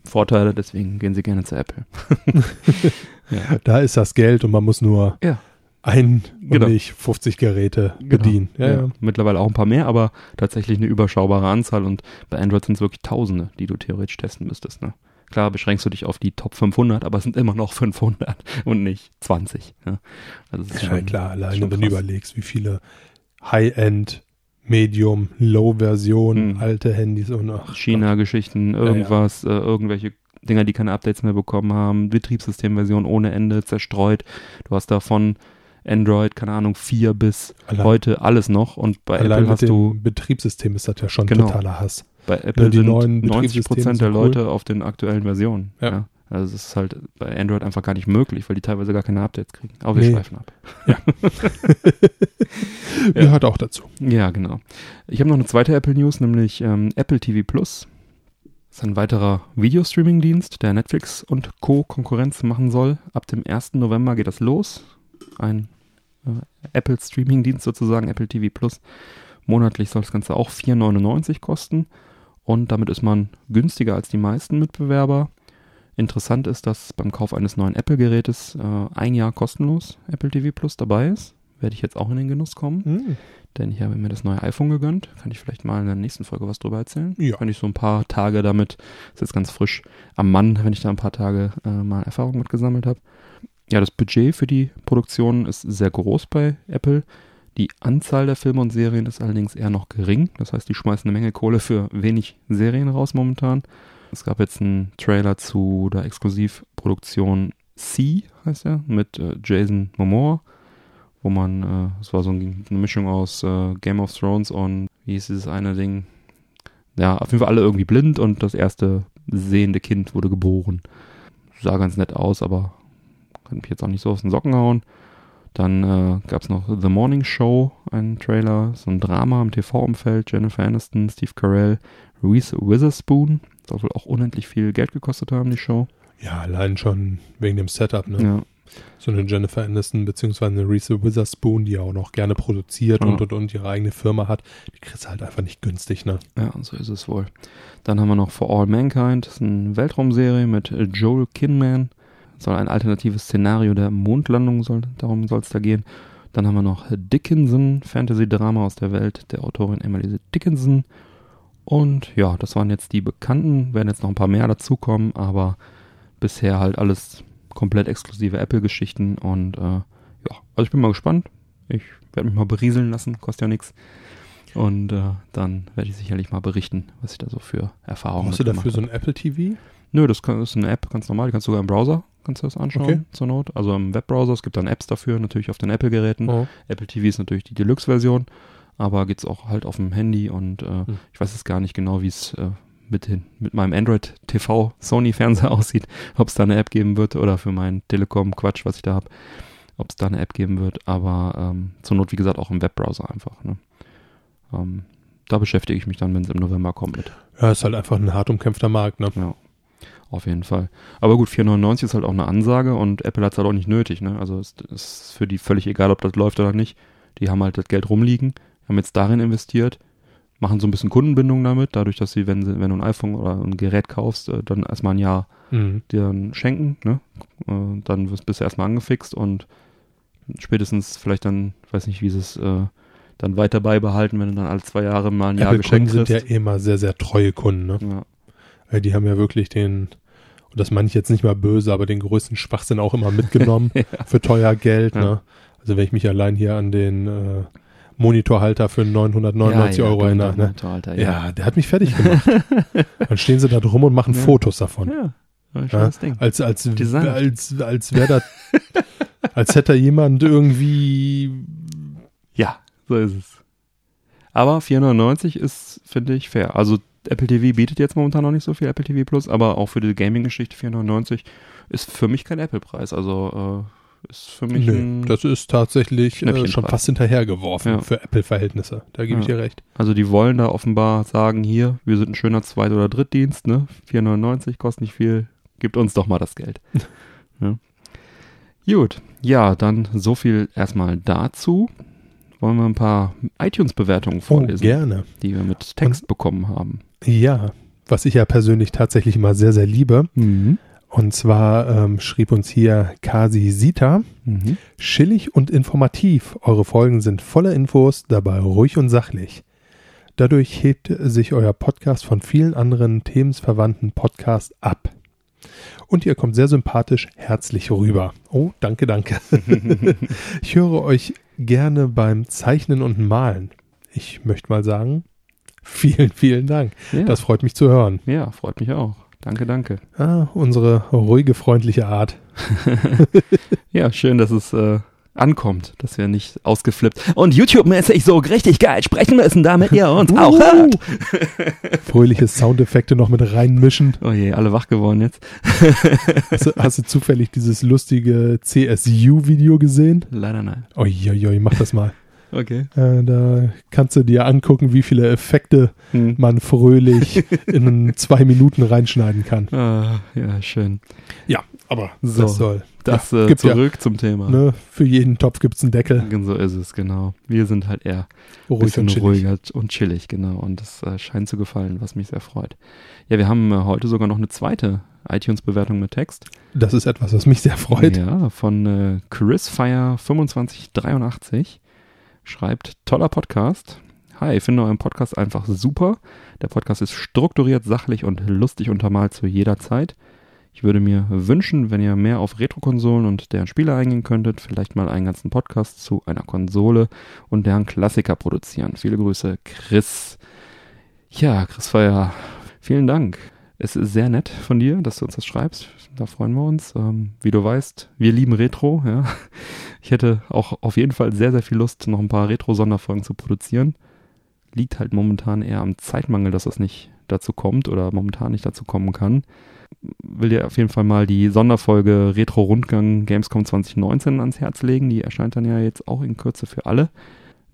Speaker 2: Vorteile, deswegen gehen sie gerne zu Apple. ja.
Speaker 3: Da ist das Geld und man muss nur
Speaker 2: Ja.
Speaker 3: Ein
Speaker 2: Genau.
Speaker 3: und nicht 50 Geräte
Speaker 2: Genau.
Speaker 3: bedienen. Ja, ja.
Speaker 2: Mittlerweile auch ein paar mehr, aber tatsächlich eine überschaubare Anzahl und bei Android sind es wirklich Tausende, die du theoretisch testen müsstest. Ne? Klar beschränkst du dich auf die Top 500, aber es sind immer noch 500 und nicht 20. Ja? Also
Speaker 3: Ja,
Speaker 2: schon-
Speaker 3: klar, alleine wenn du überlegst, wie viele High-End, Medium, Low-Version,
Speaker 2: Hm.
Speaker 3: alte Handys und ach,
Speaker 2: China-Geschichten, irgendwas, Äh, irgendwelche Dinger, die keine Updates mehr bekommen haben, Betriebssystemversion ohne Ende zerstreut. Du hast da von Android, keine Ahnung, 4 bis
Speaker 3: Allein,
Speaker 2: heute alles noch und bei
Speaker 3: allein
Speaker 2: Apple hast du
Speaker 3: Betriebssystem ist das ja schon
Speaker 2: Genau.
Speaker 3: totaler Hass.
Speaker 2: Bei Apple
Speaker 3: die
Speaker 2: sind
Speaker 3: neuen
Speaker 2: 90 Prozent der
Speaker 3: cool.
Speaker 2: Leute auf den aktuellen Versionen.
Speaker 3: Ja.
Speaker 2: Ja. Also es ist halt bei Android einfach gar nicht möglich, weil die teilweise gar keine Updates kriegen. Aber wir
Speaker 3: Nee.
Speaker 2: schweifen ab.
Speaker 3: Gehört auch dazu.
Speaker 2: Ja, genau. Ich habe noch eine zweite Apple News, nämlich ähm, Apple TV Plus. Das ist ein weiterer Videostreaming-Dienst, der Netflix und Co. Konkurrenz machen soll. Ab dem 1. November geht das los. Ein Apple Streaming-Dienst sozusagen, Apple TV Plus. Monatlich soll das Ganze auch 4,99 kosten. Und damit ist man günstiger als die meisten Mitbewerber. Interessant ist, dass beim Kauf eines neuen Apple-Gerätes äh, ein Jahr kostenlos Apple TV Plus dabei ist. Werde ich jetzt auch in den Genuss kommen
Speaker 3: Hm.
Speaker 2: denn ich habe mir das neue iPhone gegönnt. Kann ich vielleicht mal in der nächsten Folge was drüber erzählen?
Speaker 3: Ja.
Speaker 2: Kann ich so ein paar Tage damit, ist jetzt ganz frisch am Mann, wenn ich da ein paar Tage äh, mal Erfahrung mitgesammelt habe. Ja, das Budget für die Produktion ist sehr groß bei Apple. Die Anzahl der Filme und Serien ist allerdings eher noch gering. Das heißt, die schmeißen eine Menge Kohle für wenig Serien raus momentan. Es gab jetzt einen Trailer zu der Exklusivproduktion C, heißt er, mit äh, Jason Momoa, wo man, äh, es war so ein, eine Mischung aus äh, Game of Thrones und, wie hieß dieses eine Ding? Ja, auf jeden Fall alle irgendwie blind und das erste sehende Kind wurde geboren. Sah ganz nett aus, aber kann mich jetzt auch nicht so aus den Socken hauen. Dann äh, gab es noch The Morning Show, einen Trailer, so ein Drama im TV-Umfeld. Jennifer Aniston, Steve Carell, Reese Witherspoon. Soll wohl auch unendlich viel Geld gekostet haben, die Show.
Speaker 3: Ja, allein schon wegen dem Setup, ne?
Speaker 2: Ja,
Speaker 3: So eine Jennifer Aniston beziehungsweise eine Reese Witherspoon, die ja auch noch gerne produziert
Speaker 2: Ja.
Speaker 3: und, und, und ihre eigene Firma hat, die kriegst du halt einfach nicht günstig, ne?
Speaker 2: ja, so ist es wohl. Dann haben wir noch For All Mankind, das ist eine Weltraumserie mit Joel Kinman. Soll ein alternatives Szenario der Mondlandung, soll, darum soll es da gehen. Dann haben wir noch Dickinson, Fantasy-Drama aus der Welt der Autorin Emily Dickinson. Und ja, das waren jetzt die bekannten, werden jetzt noch ein paar mehr dazukommen, aber bisher halt alles komplett exklusive Apple-Geschichten und äh, ja, also ich bin mal gespannt. Ich werde mich mal berieseln lassen, kostet ja nichts. Und äh, dann werde ich sicherlich mal berichten, was ich da so für Erfahrungen
Speaker 3: Brauchst du dafür so ein Apple TV?
Speaker 2: Nö, das kann, ist eine App, ganz normal. Die kannst du sogar im Browser, kannst du das anschauen,
Speaker 3: Okay.
Speaker 2: zur Not. Also im Webbrowser. Es gibt dann Apps dafür, natürlich auf den Apple-Geräten.
Speaker 3: Oh.
Speaker 2: Apple TV ist natürlich die Deluxe-Version, aber geht's auch halt auf dem Handy und äh,
Speaker 3: Hm.
Speaker 2: ich weiß jetzt gar nicht genau, wie es äh, mit, mit meinem Android TV Sony-Fernseher aussieht, ob es da eine App geben wird oder für meinen Telekom-Quatsch, was ich da habe, ob es da eine App geben wird, aber ähm, zur Not, wie gesagt, auch im Webbrowser einfach. Ne? Ähm, da beschäftige ich mich dann, wenn es im November kommt mit.
Speaker 3: Ja, ist halt einfach ein hart umkämpfter Markt, ne?
Speaker 2: Ja, auf jeden Fall. Aber gut, 4,99 ist halt auch eine Ansage und Apple hat es halt auch nicht nötig. Ne? Also es ist für die völlig egal, ob das läuft oder nicht. Die haben halt das Geld rumliegen, haben jetzt darin investiert, machen so ein bisschen Kundenbindung damit, dadurch, dass sie, wenn, sie, wenn du ein iPhone oder ein Gerät kaufst, äh, dann erstmal ein Jahr
Speaker 3: Mhm.
Speaker 2: dir dann schenken. Ne? Äh, dann wirst, bist du erstmal angefixt und spätestens vielleicht dann, weiß nicht, wie sie es äh, dann weiter beibehalten, wenn du dann alle zwei Jahre mal ein Jahr
Speaker 3: Apple-Kunden
Speaker 2: geschenkt
Speaker 3: sind
Speaker 2: kriegst.
Speaker 3: ja immer sehr, sehr treue Kunden, ne?
Speaker 2: ja.
Speaker 3: Weil die haben ja wirklich den, und das meine ich jetzt nicht mal böse, aber den größten Schwachsinn auch immer mitgenommen für teuer Geld,
Speaker 2: Ja.
Speaker 3: ne? Also wenn ich mich allein hier an den äh, Monitorhalter für 999
Speaker 2: ja, ja,
Speaker 3: Euro erinnere, ne? Ja, der hat mich fertig gemacht. Dann stehen sie da drum und machen
Speaker 2: Ja.
Speaker 3: Fotos davon.
Speaker 2: Ja, ein
Speaker 3: Ja,
Speaker 2: schönes Ding.
Speaker 3: als, als,
Speaker 2: Design.
Speaker 3: als, als wäre da, als hätte da jemand irgendwie,
Speaker 2: Ja, so ist es. Aber 4,99 ist, finde ich, fair. Also Apple TV bietet jetzt momentan noch nicht so viel Apple TV Plus, aber auch für die Gaming-Geschichte 4,99 ist für mich kein Apple-Preis. Also äh, ist für mich
Speaker 3: nö,
Speaker 2: ein,
Speaker 3: das ist tatsächlich äh, schon fast hinterhergeworfen
Speaker 2: Ja.
Speaker 3: für Apple-Verhältnisse. Da gebe ich
Speaker 2: Ja.
Speaker 3: dir recht.
Speaker 2: also die wollen da offenbar sagen, hier, wir sind ein schöner Zweit- oder Drittdienst, ne? 4,99 kostet nicht viel, gibt uns doch mal das Geld. ja. Gut, ja, dann so viel erstmal dazu. Wollen wir ein paar iTunes-Bewertungen
Speaker 3: Oh,
Speaker 2: vorlesen,
Speaker 3: gerne.
Speaker 2: die wir mit Text bekommen haben.
Speaker 3: Ja, was ich ja persönlich tatsächlich immer sehr, sehr liebe.
Speaker 2: Mhm.
Speaker 3: Und zwar ähm, schrieb uns hier Kasi Sita,
Speaker 2: Mhm.
Speaker 3: chillig und informativ. Eure Folgen sind voller Infos, dabei ruhig und sachlich. Dadurch hebt sich euer Podcast von vielen anderen themensverwandten Podcasts ab. Und ihr kommt sehr sympathisch herzlich rüber. Oh, danke, danke. ich höre euch gerne beim Zeichnen und Malen. Ich möchte mal sagen, vielen, vielen Dank.
Speaker 2: Ja,
Speaker 3: Das freut mich zu hören.
Speaker 2: ja, freut mich auch. Danke, danke.
Speaker 3: Ah, unsere ruhige, freundliche Art.
Speaker 2: Ja, schön, dass es äh, ankommt, dass wir nicht ausgeflippt und YouTube-mäßig so richtig geil sprechen müssen, damit ihr uns auch hört.
Speaker 3: Fröhliche Soundeffekte noch mit reinmischen.
Speaker 2: Oh je, alle wach geworden jetzt.
Speaker 3: Hast du, hast du zufällig dieses lustige CSU-Video gesehen?
Speaker 2: Leider nein.
Speaker 3: Uiuiui, mach das mal.
Speaker 2: Okay.
Speaker 3: Äh, da kannst du dir angucken, wie viele Effekte
Speaker 2: Hm.
Speaker 3: man fröhlich in zwei Minuten reinschneiden kann.
Speaker 2: Ah, ja, schön.
Speaker 3: Ja, aber
Speaker 2: So,
Speaker 3: das soll.
Speaker 2: Das
Speaker 3: ja,
Speaker 2: äh,
Speaker 3: gibt
Speaker 2: zurück zum Thema.
Speaker 3: Ja, ne, für jeden Topf gibt's einen Deckel.
Speaker 2: So ist es, genau. Wir sind halt eher
Speaker 3: Ruhig
Speaker 2: bisschen
Speaker 3: und chillig.
Speaker 2: ruhiger und chillig, genau. Und das äh, scheint zu gefallen, was mich sehr freut. Ja, wir haben äh, heute sogar noch eine zweite iTunes-Bewertung mit Text.
Speaker 3: Das ist etwas, was mich sehr freut.
Speaker 2: Ja, von äh, ChrisFire2583 schreibt, toller Podcast. Hi, ich finde euren Podcast einfach super. Der Podcast ist strukturiert, sachlich und lustig untermalt zu jeder Zeit. Ich würde mir wünschen, wenn ihr mehr auf Retro-Konsolen und deren Spiele eingehen könntet, vielleicht mal einen ganzen Podcast zu einer Konsole und deren Klassiker produzieren. Viele Grüße, Chris. Ja, Chris Feuer, vielen Dank. Es ist sehr nett von dir, dass du uns das schreibst. Da freuen wir uns. Ähm, wie du weißt, wir lieben Retro. Ja. Ich hätte auch auf jeden Fall sehr, sehr viel Lust, noch ein paar Retro-Sonderfolgen zu produzieren. Liegt halt momentan eher am Zeitmangel, dass das nicht dazu kommt oder momentan nicht dazu kommen kann will dir auf jeden Fall mal die Sonderfolge Retro Rundgang Gamescom 2019 ans Herz legen. Die erscheint dann ja jetzt auch in Kürze für alle.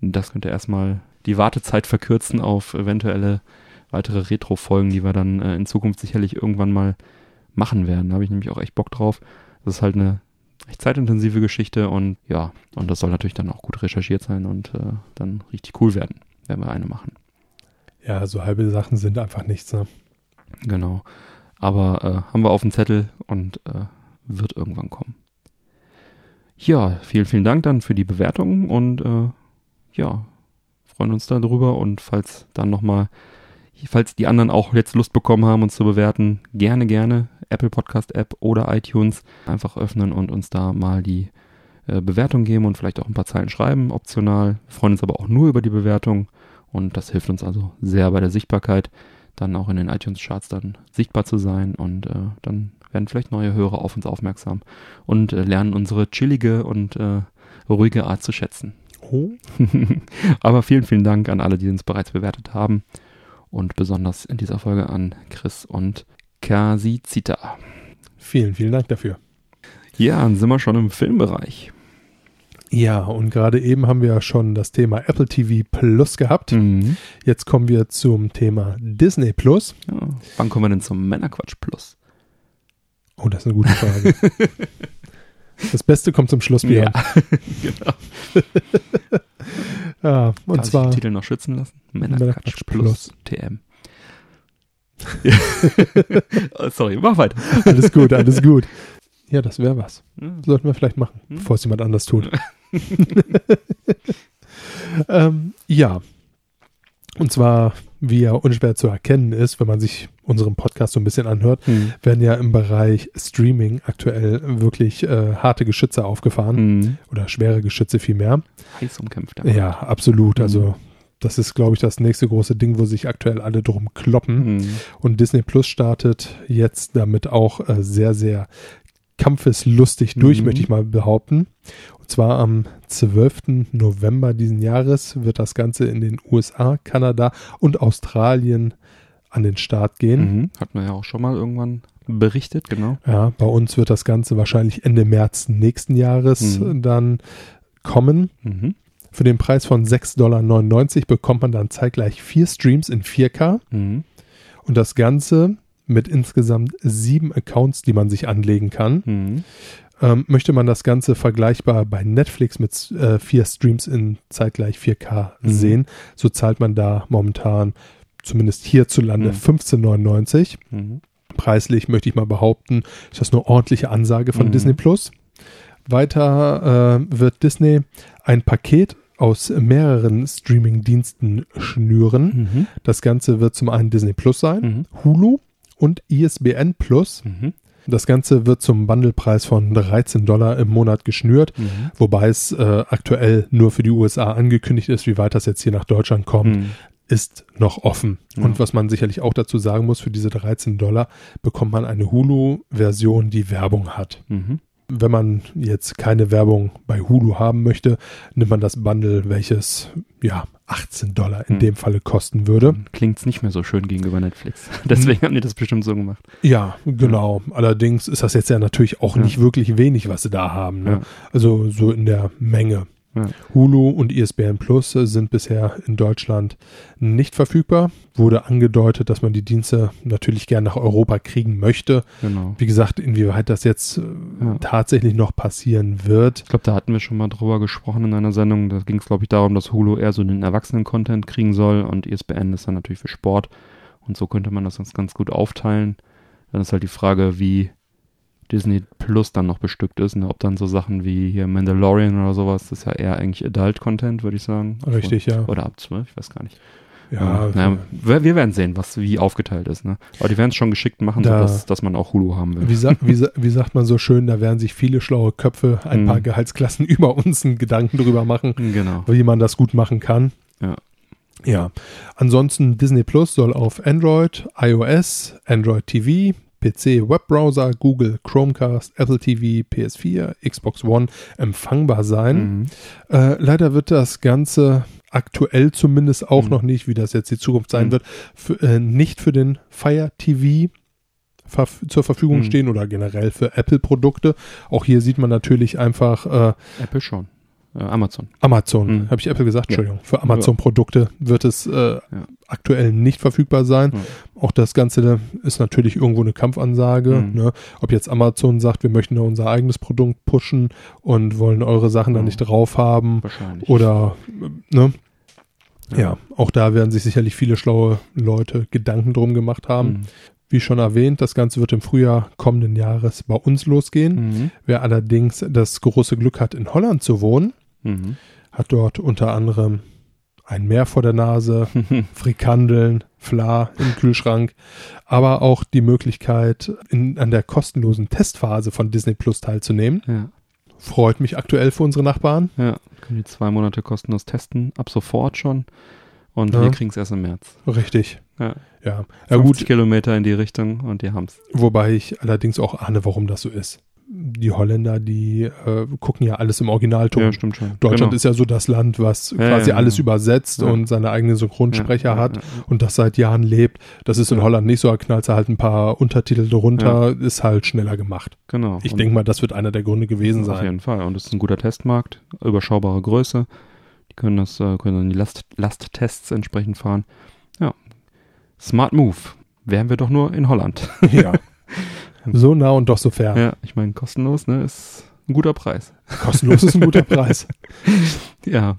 Speaker 2: Das könnte erstmal die Wartezeit verkürzen auf eventuelle weitere Retro-Folgen, die wir dann äh, in Zukunft sicherlich irgendwann mal machen werden. Da habe ich nämlich auch echt Bock drauf. Das ist halt eine echt zeitintensive Geschichte und ja, und das soll natürlich dann auch gut recherchiert sein und äh, dann richtig cool werden, wenn wir eine machen.
Speaker 3: Ja, so halbe Sachen sind einfach nichts, ne?
Speaker 2: Genau. Aber äh, haben wir auf dem Zettel und äh, wird irgendwann kommen. Ja, vielen, vielen Dank dann für die Bewertung und äh, ja, freuen uns darüber und falls dann nochmal, falls die anderen auch jetzt Lust bekommen haben, uns zu bewerten, gerne, gerne Apple Podcast App oder iTunes einfach öffnen und uns da mal die äh, Bewertung geben und vielleicht auch ein paar Zeilen schreiben, optional. Wir freuen uns aber auch nur über die Bewertung und das hilft uns also sehr bei der Sichtbarkeit dann auch in den iTunes-Charts dann sichtbar zu sein und äh, dann werden vielleicht neue Hörer auf uns aufmerksam und äh, lernen unsere chillige und äh, ruhige Art zu schätzen.
Speaker 3: Oh.
Speaker 2: Aber vielen, vielen Dank an alle, die uns bereits bewertet haben und besonders in dieser Folge an Chris und Kasizita.
Speaker 3: Vielen, vielen Dank dafür.
Speaker 2: Ja, dann sind wir schon im Filmbereich.
Speaker 3: Ja, und gerade eben haben wir ja schon das Thema Apple TV Plus gehabt.
Speaker 2: Mhm.
Speaker 3: Jetzt kommen wir zum Thema Disney Plus.
Speaker 2: Ja. Wann kommen wir denn zum Männerquatsch Plus?
Speaker 3: Oh, das ist eine gute Frage. das Beste kommt zum Schluss, Björn.
Speaker 2: Ja, genau.
Speaker 3: ja, und
Speaker 2: Darf
Speaker 3: zwar
Speaker 2: ich den Titel noch schützen lassen? Männerquatsch,
Speaker 3: Männerquatsch
Speaker 2: Plus, TM. Oh, Sorry, mach weiter.
Speaker 3: alles gut, alles gut. Ja, das wäre was. Sollten wir vielleicht machen,
Speaker 2: Hm.
Speaker 3: bevor es jemand anders tut. ähm, ja. Und zwar, wie ja unschwer zu erkennen ist, wenn man sich unseren Podcast so ein bisschen anhört,
Speaker 2: Hm.
Speaker 3: werden ja im Bereich Streaming aktuell wirklich äh, harte Geschütze aufgefahren
Speaker 2: Hm.
Speaker 3: oder schwere Geschütze vielmehr.
Speaker 2: Heiß umkämpft.
Speaker 3: Ja, absolut.
Speaker 2: Mhm.
Speaker 3: Also das ist, glaube ich, das nächste große Ding, wo sich aktuell alle drum kloppen.
Speaker 2: Hm.
Speaker 3: Und Disney Plus startet jetzt damit auch äh, sehr, sehr kampfeslustig durch,
Speaker 2: Mhm.
Speaker 3: möchte ich mal behaupten. Und zwar am 12. November diesen Jahres wird das Ganze in den USA, Kanada und Australien an den Start gehen.
Speaker 2: Mhm. Hatten wir ja auch schon mal irgendwann berichtet, genau.
Speaker 3: Ja, bei uns wird das Ganze wahrscheinlich Ende März nächsten Jahres
Speaker 2: Mhm.
Speaker 3: dann kommen.
Speaker 2: Mhm.
Speaker 3: Für den Preis von 6,99 Dollar bekommt man dann zeitgleich vier Streams in 4K
Speaker 2: Mhm.
Speaker 3: und das Ganze mit insgesamt sieben Accounts, die man sich anlegen kann.
Speaker 2: Mhm.
Speaker 3: Ähm, möchte man das Ganze vergleichbar bei Netflix mit äh, vier Streams in zeitgleich 4K
Speaker 2: Mhm.
Speaker 3: sehen, so zahlt man da momentan zumindest hierzulande
Speaker 2: Mhm.
Speaker 3: 15,99.
Speaker 2: Mhm.
Speaker 3: Preislich möchte ich mal behaupten, ist das eine ordentliche Ansage von
Speaker 2: Mhm.
Speaker 3: Disney Plus. Weiter äh, wird Disney ein Paket aus mehreren Streaming-Diensten schnüren.
Speaker 2: Mhm.
Speaker 3: Das Ganze wird zum einen Disney Plus sein,
Speaker 2: Mhm.
Speaker 3: Hulu und ISBN Plus.
Speaker 2: Mhm.
Speaker 3: Das Ganze wird zum Bundlepreis von 13 Dollar im Monat geschnürt,
Speaker 2: Mhm.
Speaker 3: wobei es äh, aktuell nur für die USA angekündigt ist. Wie weit das jetzt hier nach Deutschland kommt,
Speaker 2: Mhm.
Speaker 3: ist noch offen.
Speaker 2: Ja.
Speaker 3: Und was man sicherlich auch dazu sagen muss, für diese 13 Dollar bekommt man eine Hulu-Version, die Werbung hat.
Speaker 2: Mhm.
Speaker 3: Wenn man jetzt keine Werbung bei Hulu haben möchte, nimmt man das Bundle, welches ja 18 Dollar in
Speaker 2: Hm.
Speaker 3: dem Falle kosten würde.
Speaker 2: Klingt es nicht mehr so schön gegenüber Netflix. Deswegen haben die das bestimmt so gemacht.
Speaker 3: Ja, genau. Allerdings ist das jetzt ja natürlich auch
Speaker 2: Ja.
Speaker 3: nicht wirklich wenig, was sie da haben. Ne?
Speaker 2: Ja.
Speaker 3: Also so in der Menge.
Speaker 2: Ja.
Speaker 3: Hulu und ISBN Plus äh, sind bisher in Deutschland nicht verfügbar. Wurde angedeutet, dass man die Dienste natürlich gern nach Europa kriegen möchte.
Speaker 2: Genau.
Speaker 3: Wie gesagt, inwieweit das jetzt äh,
Speaker 2: Ja.
Speaker 3: tatsächlich noch passieren wird.
Speaker 2: Ich glaube, da hatten wir schon mal drüber gesprochen in einer Sendung. Da ging es, glaube ich, darum, dass Hulu eher so den Erwachsenen-Content kriegen soll und E ISBN ist dann natürlich für Sport. Und so könnte man das ganz, ganz gut aufteilen. Dann ist halt die Frage, wie Disney Plus dann noch bestückt ist. Ne? Ob dann so Sachen wie hier Mandalorian oder sowas, das ist ja eher eigentlich Adult-Content, würde ich sagen. Also-
Speaker 3: Richtig, ja.
Speaker 2: Oder ab 12, ich weiß gar nicht.
Speaker 3: Ja,
Speaker 2: ja, wir, wir werden sehen, was wie aufgeteilt ist. Ne? Aber die werden es schon geschickt machen,
Speaker 3: Da-
Speaker 2: sodass, dass man auch Hulu haben will.
Speaker 3: Wie, sa wie, sa wie sagt man so schön, da werden sich viele schlaue Köpfe ein
Speaker 2: Mhm.
Speaker 3: paar Gehaltsklassen über uns einen Gedanken drüber machen,
Speaker 2: Genau.
Speaker 3: wie man das gut machen kann.
Speaker 2: Ja.
Speaker 3: Ja. Ansonsten Disney Plus soll auf Android, iOS, Android TV, PC, Webbrowser, Google, Chromecast, Apple TV, PS4, Xbox One empfangbar sein.
Speaker 2: Mhm.
Speaker 3: Äh, leider wird das Ganze aktuell zumindest auch
Speaker 2: Mhm.
Speaker 3: noch nicht, wie das jetzt die Zukunft sein
Speaker 2: Mhm.
Speaker 3: wird, für, äh, nicht für den Fire TV verf zur Verfügung
Speaker 2: Mhm.
Speaker 3: stehen oder generell für Apple-Produkte. Auch hier sieht man natürlich einfach äh,
Speaker 2: Apple schon. Äh, Amazon.
Speaker 3: Amazon,
Speaker 2: Mhm.
Speaker 3: habe ich Apple gesagt?
Speaker 2: Ja.
Speaker 3: Entschuldigung. Für Amazon-Produkte wird es äh, aktuell nicht verfügbar sein.
Speaker 2: Ja.
Speaker 3: Auch das Ganze ist natürlich irgendwo eine Kampfansage.
Speaker 2: Mhm.
Speaker 3: Ne? Ob jetzt Amazon sagt, wir möchten da unser eigenes Produkt pushen und wollen eure Sachen da
Speaker 2: Ja.
Speaker 3: nicht drauf haben
Speaker 2: Wahrscheinlich.
Speaker 3: oder äh, ne?
Speaker 2: Ja.
Speaker 3: Ja, auch da werden sich sicherlich viele schlaue Leute Gedanken drum gemacht haben.
Speaker 2: Mhm.
Speaker 3: Wie schon erwähnt, das Ganze wird im Frühjahr kommenden Jahres bei uns losgehen.
Speaker 2: Mhm.
Speaker 3: Wer allerdings das große Glück hat, in Holland zu wohnen,
Speaker 2: Mhm.
Speaker 3: hat dort unter anderem ein Meer vor der Nase, Frikandeln, Fla im Kühlschrank, aber auch die Möglichkeit, in, an der kostenlosen Testphase von Disney Plus teilzunehmen.
Speaker 2: ja.
Speaker 3: Freut mich aktuell für unsere Nachbarn.
Speaker 2: Ja, können die zwei Monate kostenlos testen, ab sofort schon. Und
Speaker 3: Ja.
Speaker 2: wir kriegen es erst im März.
Speaker 3: Richtig.
Speaker 2: Ja.
Speaker 3: Ja, ja
Speaker 2: 50
Speaker 3: gut,
Speaker 2: Kilometer in die Richtung und die haben's.
Speaker 3: wobei ich allerdings auch ahne, warum das so ist. Die Holländer, die äh, gucken ja alles im Originalton.
Speaker 2: Ja, stimmt schon.
Speaker 3: Deutschland
Speaker 2: Genau.
Speaker 3: ist ja so das Land, was
Speaker 2: Ja,
Speaker 3: quasi
Speaker 2: ja,
Speaker 3: alles
Speaker 2: ja.
Speaker 3: übersetzt und seine eigenen Synchronsprecher hat und das seit Jahren lebt. Das ist in. Holland nicht so, da knallst du halt ein paar Untertitel drunter, ist halt schneller gemacht.
Speaker 2: Genau.
Speaker 3: Ich denke mal, das wird einer der Gründe gewesen
Speaker 2: Auf
Speaker 3: sein.
Speaker 2: jeden Fall. Und es ist ein guter Testmarkt, überschaubare Größe. Die können das, äh, können dann die Last, Lasttests entsprechend fahren. Ja. Smart Move. Wären wir doch nur in Holland.
Speaker 3: Ja. So nah und doch so fern.
Speaker 2: Ja, ich meine, kostenlos, ne, ist ein guter Preis.
Speaker 3: Kostenlos ist ein guter Preis.
Speaker 2: Ja.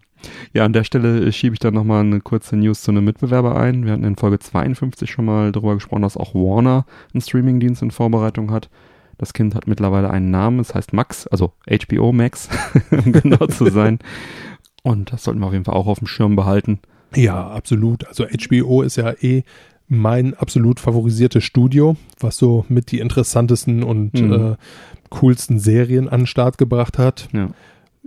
Speaker 2: Ja, an der Stelle schiebe ich dann nochmal eine kurze News zu einem Mitbewerber ein. Wir hatten in Folge 52 schon mal darüber gesprochen, dass auch Warner einen Streamingdienst in Vorbereitung hat. Das Kind hat mittlerweile einen Namen, es heißt Max, also HBO Max, um genau zu sein. Und das sollten wir auf jeden Fall auch auf dem Schirm behalten.
Speaker 3: Ja, absolut. Also HBO ist ja eh mein absolut favorisiertes Studio, was so mit die interessantesten und
Speaker 2: Mhm.
Speaker 3: äh, coolsten Serien an den Start gebracht hat.
Speaker 2: Ja.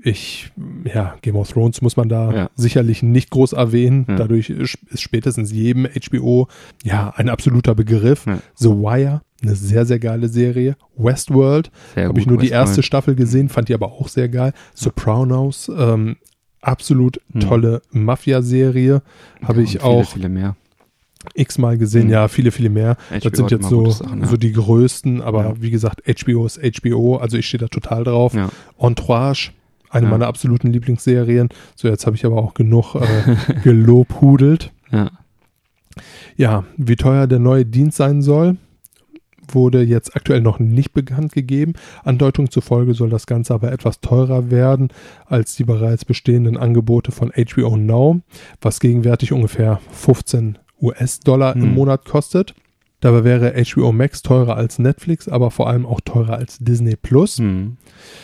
Speaker 3: Ich, ja, Game of Thrones muss man da
Speaker 2: Ja.
Speaker 3: sicherlich nicht groß erwähnen.
Speaker 2: Ja.
Speaker 3: Dadurch ist spätestens jedem HBO ja ein absoluter Begriff. The Wire, eine sehr, sehr geile Serie. Westworld, habe ich nur die
Speaker 2: Westworld.
Speaker 3: erste Staffel gesehen, fand die aber auch sehr geil. Sopranos, ähm, absolut
Speaker 2: Hm.
Speaker 3: tolle Mafia-Serie. Habe ich
Speaker 2: viele,
Speaker 3: auch
Speaker 2: Viele mehr.
Speaker 3: X-mal gesehen,
Speaker 2: Hm.
Speaker 3: ja, viele, viele mehr.
Speaker 2: HBO
Speaker 3: das sind jetzt so,
Speaker 2: Sachen, ja.
Speaker 3: so die größten, aber
Speaker 2: Ja.
Speaker 3: wie gesagt, HBO ist HBO, also ich stehe da total drauf.
Speaker 2: Ja.
Speaker 3: Entourage, eine meiner absoluten Lieblingsserien. So, jetzt habe ich aber auch genug äh, gelobhudelt.
Speaker 2: Ja.
Speaker 3: Ja, wie teuer der neue Dienst sein soll, wurde jetzt aktuell noch nicht bekannt gegeben. Andeutung zufolge soll das Ganze aber etwas teurer werden als die bereits bestehenden Angebote von HBO Now, was gegenwärtig ungefähr 15 US-Dollar im
Speaker 2: Hm.
Speaker 3: Monat kostet. Dabei wäre HBO Max teurer als Netflix, aber vor allem auch teurer als Disney Plus.
Speaker 2: Hm.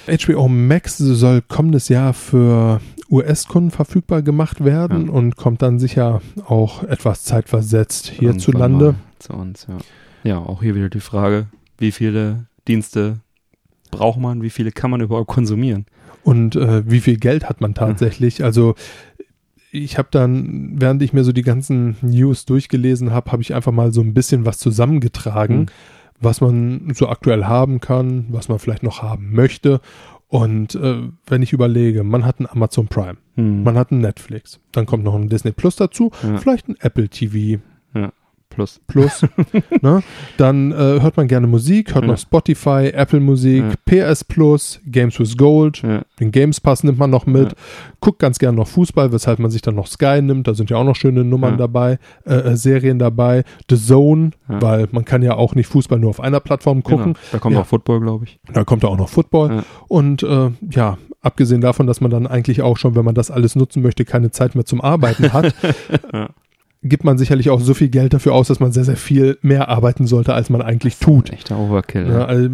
Speaker 3: HBO Max soll kommendes Jahr für US-Kunden verfügbar gemacht werden
Speaker 2: Ja.
Speaker 3: und kommt dann sicher auch etwas zeitversetzt hierzulande.
Speaker 2: Zu uns, ja. Ja, auch hier wieder die Frage, wie viele Dienste braucht man, wie viele kann man überhaupt konsumieren?
Speaker 3: Und äh, wie viel Geld hat man tatsächlich? Also ich habe dann, während ich mir so die ganzen News durchgelesen habe, habe ich einfach mal so ein bisschen was zusammengetragen,
Speaker 2: Hm.
Speaker 3: was man so aktuell haben kann, was man vielleicht noch haben möchte. Und äh, wenn ich überlege, man hat ein Amazon Prime,
Speaker 2: Hm.
Speaker 3: man hat ein Netflix, dann kommt noch ein Disney Plus dazu,
Speaker 2: Ja.
Speaker 3: vielleicht ein Apple TV
Speaker 2: Plus.
Speaker 3: Plus. ne? Dann äh, hört man gerne Musik, hört
Speaker 2: Ja.
Speaker 3: noch Spotify, Apple Musik,
Speaker 2: Ja.
Speaker 3: PS Plus, Games with Gold,
Speaker 2: Ja.
Speaker 3: den Games Pass nimmt man noch mit, guckt ganz gerne noch Fußball, weshalb man sich dann noch Sky nimmt, da sind ja auch noch schöne Nummern dabei, äh, äh, Serien dabei, The Zone, weil man kann ja auch nicht Fußball nur auf einer Plattform gucken,
Speaker 2: Genau. Da kommt auch Football, glaube ich.
Speaker 3: da kommt auch noch Football und äh, ja, abgesehen davon, dass man dann eigentlich auch schon, wenn man das alles nutzen möchte, keine Zeit mehr zum Arbeiten hat. gibt man sicherlich auch so viel Geld dafür aus, dass man sehr, sehr viel mehr arbeiten sollte, als man eigentlich tut.
Speaker 2: Echter Overkill.
Speaker 3: Ja,
Speaker 2: Ja.
Speaker 3: also,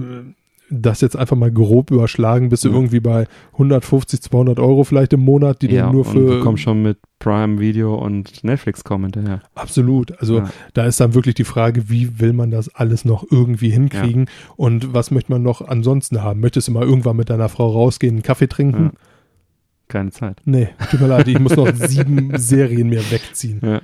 Speaker 3: das jetzt einfach mal grob überschlagen, bist du
Speaker 2: Ja.
Speaker 3: irgendwie bei 150, 200 Euro vielleicht im Monat, die
Speaker 2: ja,
Speaker 3: du nur für.
Speaker 2: du kommst schon mit Prime Video und Netflix kommen hinterher.
Speaker 3: Absolut. Also
Speaker 2: Ja.
Speaker 3: da ist dann wirklich die Frage, wie will man das alles noch irgendwie hinkriegen und was möchte man noch ansonsten haben? Möchtest du mal irgendwann mit deiner Frau rausgehen, einen Kaffee trinken?
Speaker 2: Ja. Keine Zeit.
Speaker 3: Nee, tut mir leid, ich muss noch sieben Serien mir wegziehen.
Speaker 2: Ja.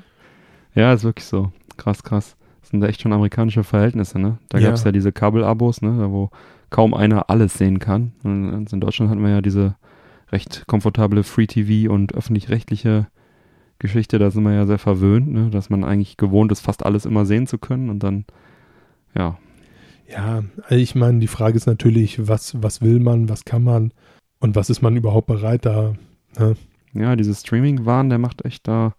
Speaker 2: Ja, ist wirklich so. Krass, krass. Das sind echt schon amerikanische Verhältnisse, ne? Da
Speaker 3: Ja.
Speaker 2: gab es ja diese Kabelabos, ne? Da wo kaum einer alles sehen kann. Und in Deutschland hatten wir ja diese recht komfortable Free-TV und öffentlich-rechtliche Geschichte. Da sind wir ja sehr verwöhnt, ne? Dass man eigentlich gewohnt ist, fast alles immer sehen zu können. Und dann, ja,
Speaker 3: Ja, ich meine, die Frage ist natürlich, was, was will man, was kann man und was ist man überhaupt bereit da? Ne?
Speaker 2: ja, dieses Streaming-Wahn, der macht echt da,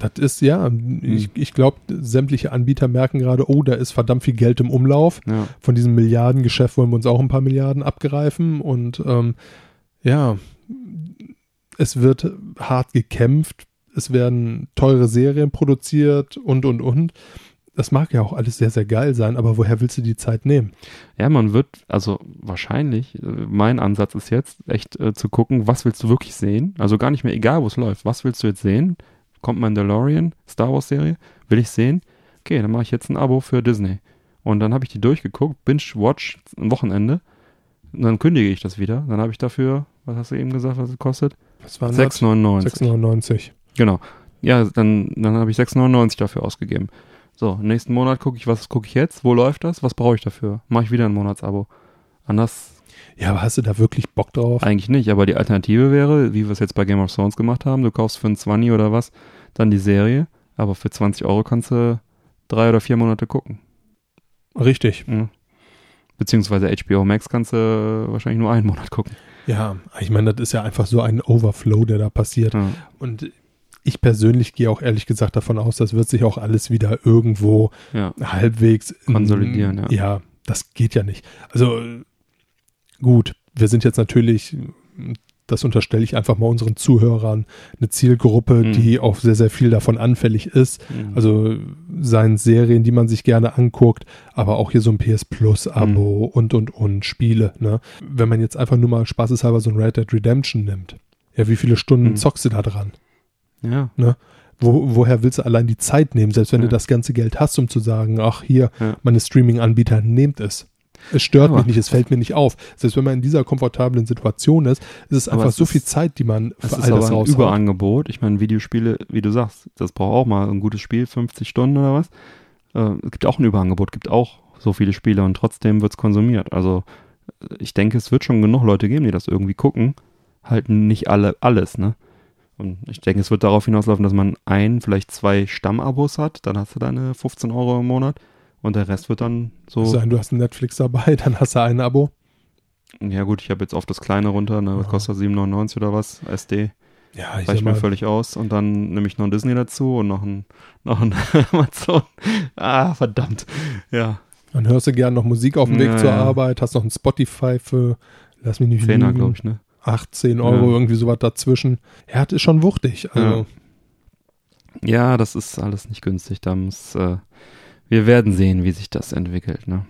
Speaker 3: Das ist ja, ich, ich glaube, sämtliche Anbieter merken gerade, oh, da ist verdammt viel Geld im Umlauf.
Speaker 2: ja,
Speaker 3: Von diesem Milliardengeschäft wollen wir uns auch ein paar Milliarden abgreifen und ähm, ja, es wird hart gekämpft, es werden teure Serien produziert und und und. Das mag ja auch alles sehr, sehr geil sein, aber woher willst du die Zeit nehmen?
Speaker 2: Ja, man wird, also wahrscheinlich, äh, mein Ansatz ist jetzt echt äh, zu gucken, was willst du wirklich sehen? Also gar nicht mehr egal, wo es läuft. Was willst du jetzt sehen? Kommt Mandalorian, Star Wars Serie? Will ich sehen? Okay, dann mache ich jetzt ein Abo für Disney. Und dann habe ich die durchgeguckt, Binge-Watch, ein Wochenende. Und dann kündige ich das wieder. Dann habe ich dafür, was hast du eben gesagt, was es kostet?
Speaker 3: Was waren
Speaker 2: 6,99.
Speaker 3: 6,99.
Speaker 2: Genau. Ja, dann, dann habe ich 6,99 dafür ausgegeben. So, nächsten Monat gucke ich, was gucke ich jetzt? Wo läuft das? Was brauche ich dafür? Mache ich wieder ein Monatsabo. Anders
Speaker 3: Ja, aber hast du da wirklich Bock drauf?
Speaker 2: eigentlich nicht, aber die Alternative wäre, wie wir es jetzt bei Game of Thrones gemacht haben, du kaufst für ein 20 oder was dann die Serie, aber für 20 Euro kannst du drei oder vier Monate gucken.
Speaker 3: Richtig.
Speaker 2: Mhm. Beziehungsweise HBO Max kannst du wahrscheinlich nur einen Monat gucken.
Speaker 3: Ja, ich meine, das ist ja einfach so ein Overflow, der da passiert.
Speaker 2: Ja.
Speaker 3: Und ich persönlich gehe auch ehrlich gesagt davon aus, das wird sich auch alles wieder irgendwo
Speaker 2: ja.
Speaker 3: halbwegs in-
Speaker 2: Konsolidieren, ja.
Speaker 3: Ja, das geht ja nicht. Also gut, wir sind jetzt natürlich, das unterstelle ich einfach mal unseren Zuhörern, eine Zielgruppe,
Speaker 2: Mhm.
Speaker 3: die auch sehr, sehr viel davon anfällig ist.
Speaker 2: Mhm.
Speaker 3: Also seien Serien, die man sich gerne anguckt, aber auch hier so ein PS Plus Abo
Speaker 2: Mhm.
Speaker 3: und und und Spiele. Ne? Wenn man jetzt einfach nur mal spaßeshalber so ein Red Dead Redemption nimmt, ja, wie viele Stunden
Speaker 2: Mhm.
Speaker 3: zockst du da dran?
Speaker 2: ja.
Speaker 3: Wo, woher willst du allein die Zeit nehmen, selbst wenn
Speaker 2: Ja.
Speaker 3: du das ganze Geld hast, um zu sagen, ach hier,
Speaker 2: Ja.
Speaker 3: meine Streaming-Anbieter, nehmt es. Es stört
Speaker 2: Aber-
Speaker 3: mich nicht, es fällt mir nicht auf. Selbst wenn man in dieser komfortablen Situation ist, ist es
Speaker 2: Aber
Speaker 3: einfach
Speaker 2: es
Speaker 3: so
Speaker 2: ist-
Speaker 3: viel Zeit, die man für all das raushaut.
Speaker 2: Überangebot. Ich meine, Videospiele, wie du sagst, das braucht auch mal ein gutes Spiel, 50 Stunden oder was. Äh, es gibt auch ein Überangebot, gibt auch so viele Spiele und trotzdem wird es konsumiert. Also äh, ich denke, es wird schon genug Leute geben, die das irgendwie gucken. Halten nicht alle alles, ne? Und ich denke, es wird darauf hinauslaufen, dass man ein, vielleicht zwei Stammabos hat, dann hast du deine 15 Euro im Monat und der Rest wird dann so.
Speaker 3: Sein, du hast ein Netflix dabei, dann hast du ein Abo.
Speaker 2: Ja gut, ich habe jetzt auf das kleine runter, ne? Was
Speaker 3: Ja.
Speaker 2: kostet 7,99 oder was? SD.
Speaker 3: Ja, ich
Speaker 2: reicht mir völlig aus. Und dann nehme ich noch ein Disney dazu und noch ein, noch ein Amazon. Ah, verdammt. Ja,
Speaker 3: dann hörst du gern noch Musik auf dem Weg
Speaker 2: Ja,
Speaker 3: zur
Speaker 2: ja.
Speaker 3: Arbeit, hast noch ein Spotify für, lass mich nicht
Speaker 2: Zehner, glaube ich, ne?
Speaker 3: 18 Euro,
Speaker 2: Ja.
Speaker 3: irgendwie sowas dazwischen. Ja, das ist schon wuchtig. Also,
Speaker 2: Ja, das ist alles nicht günstig. Da muss, äh, wir werden sehen, wie sich das entwickelt, ne?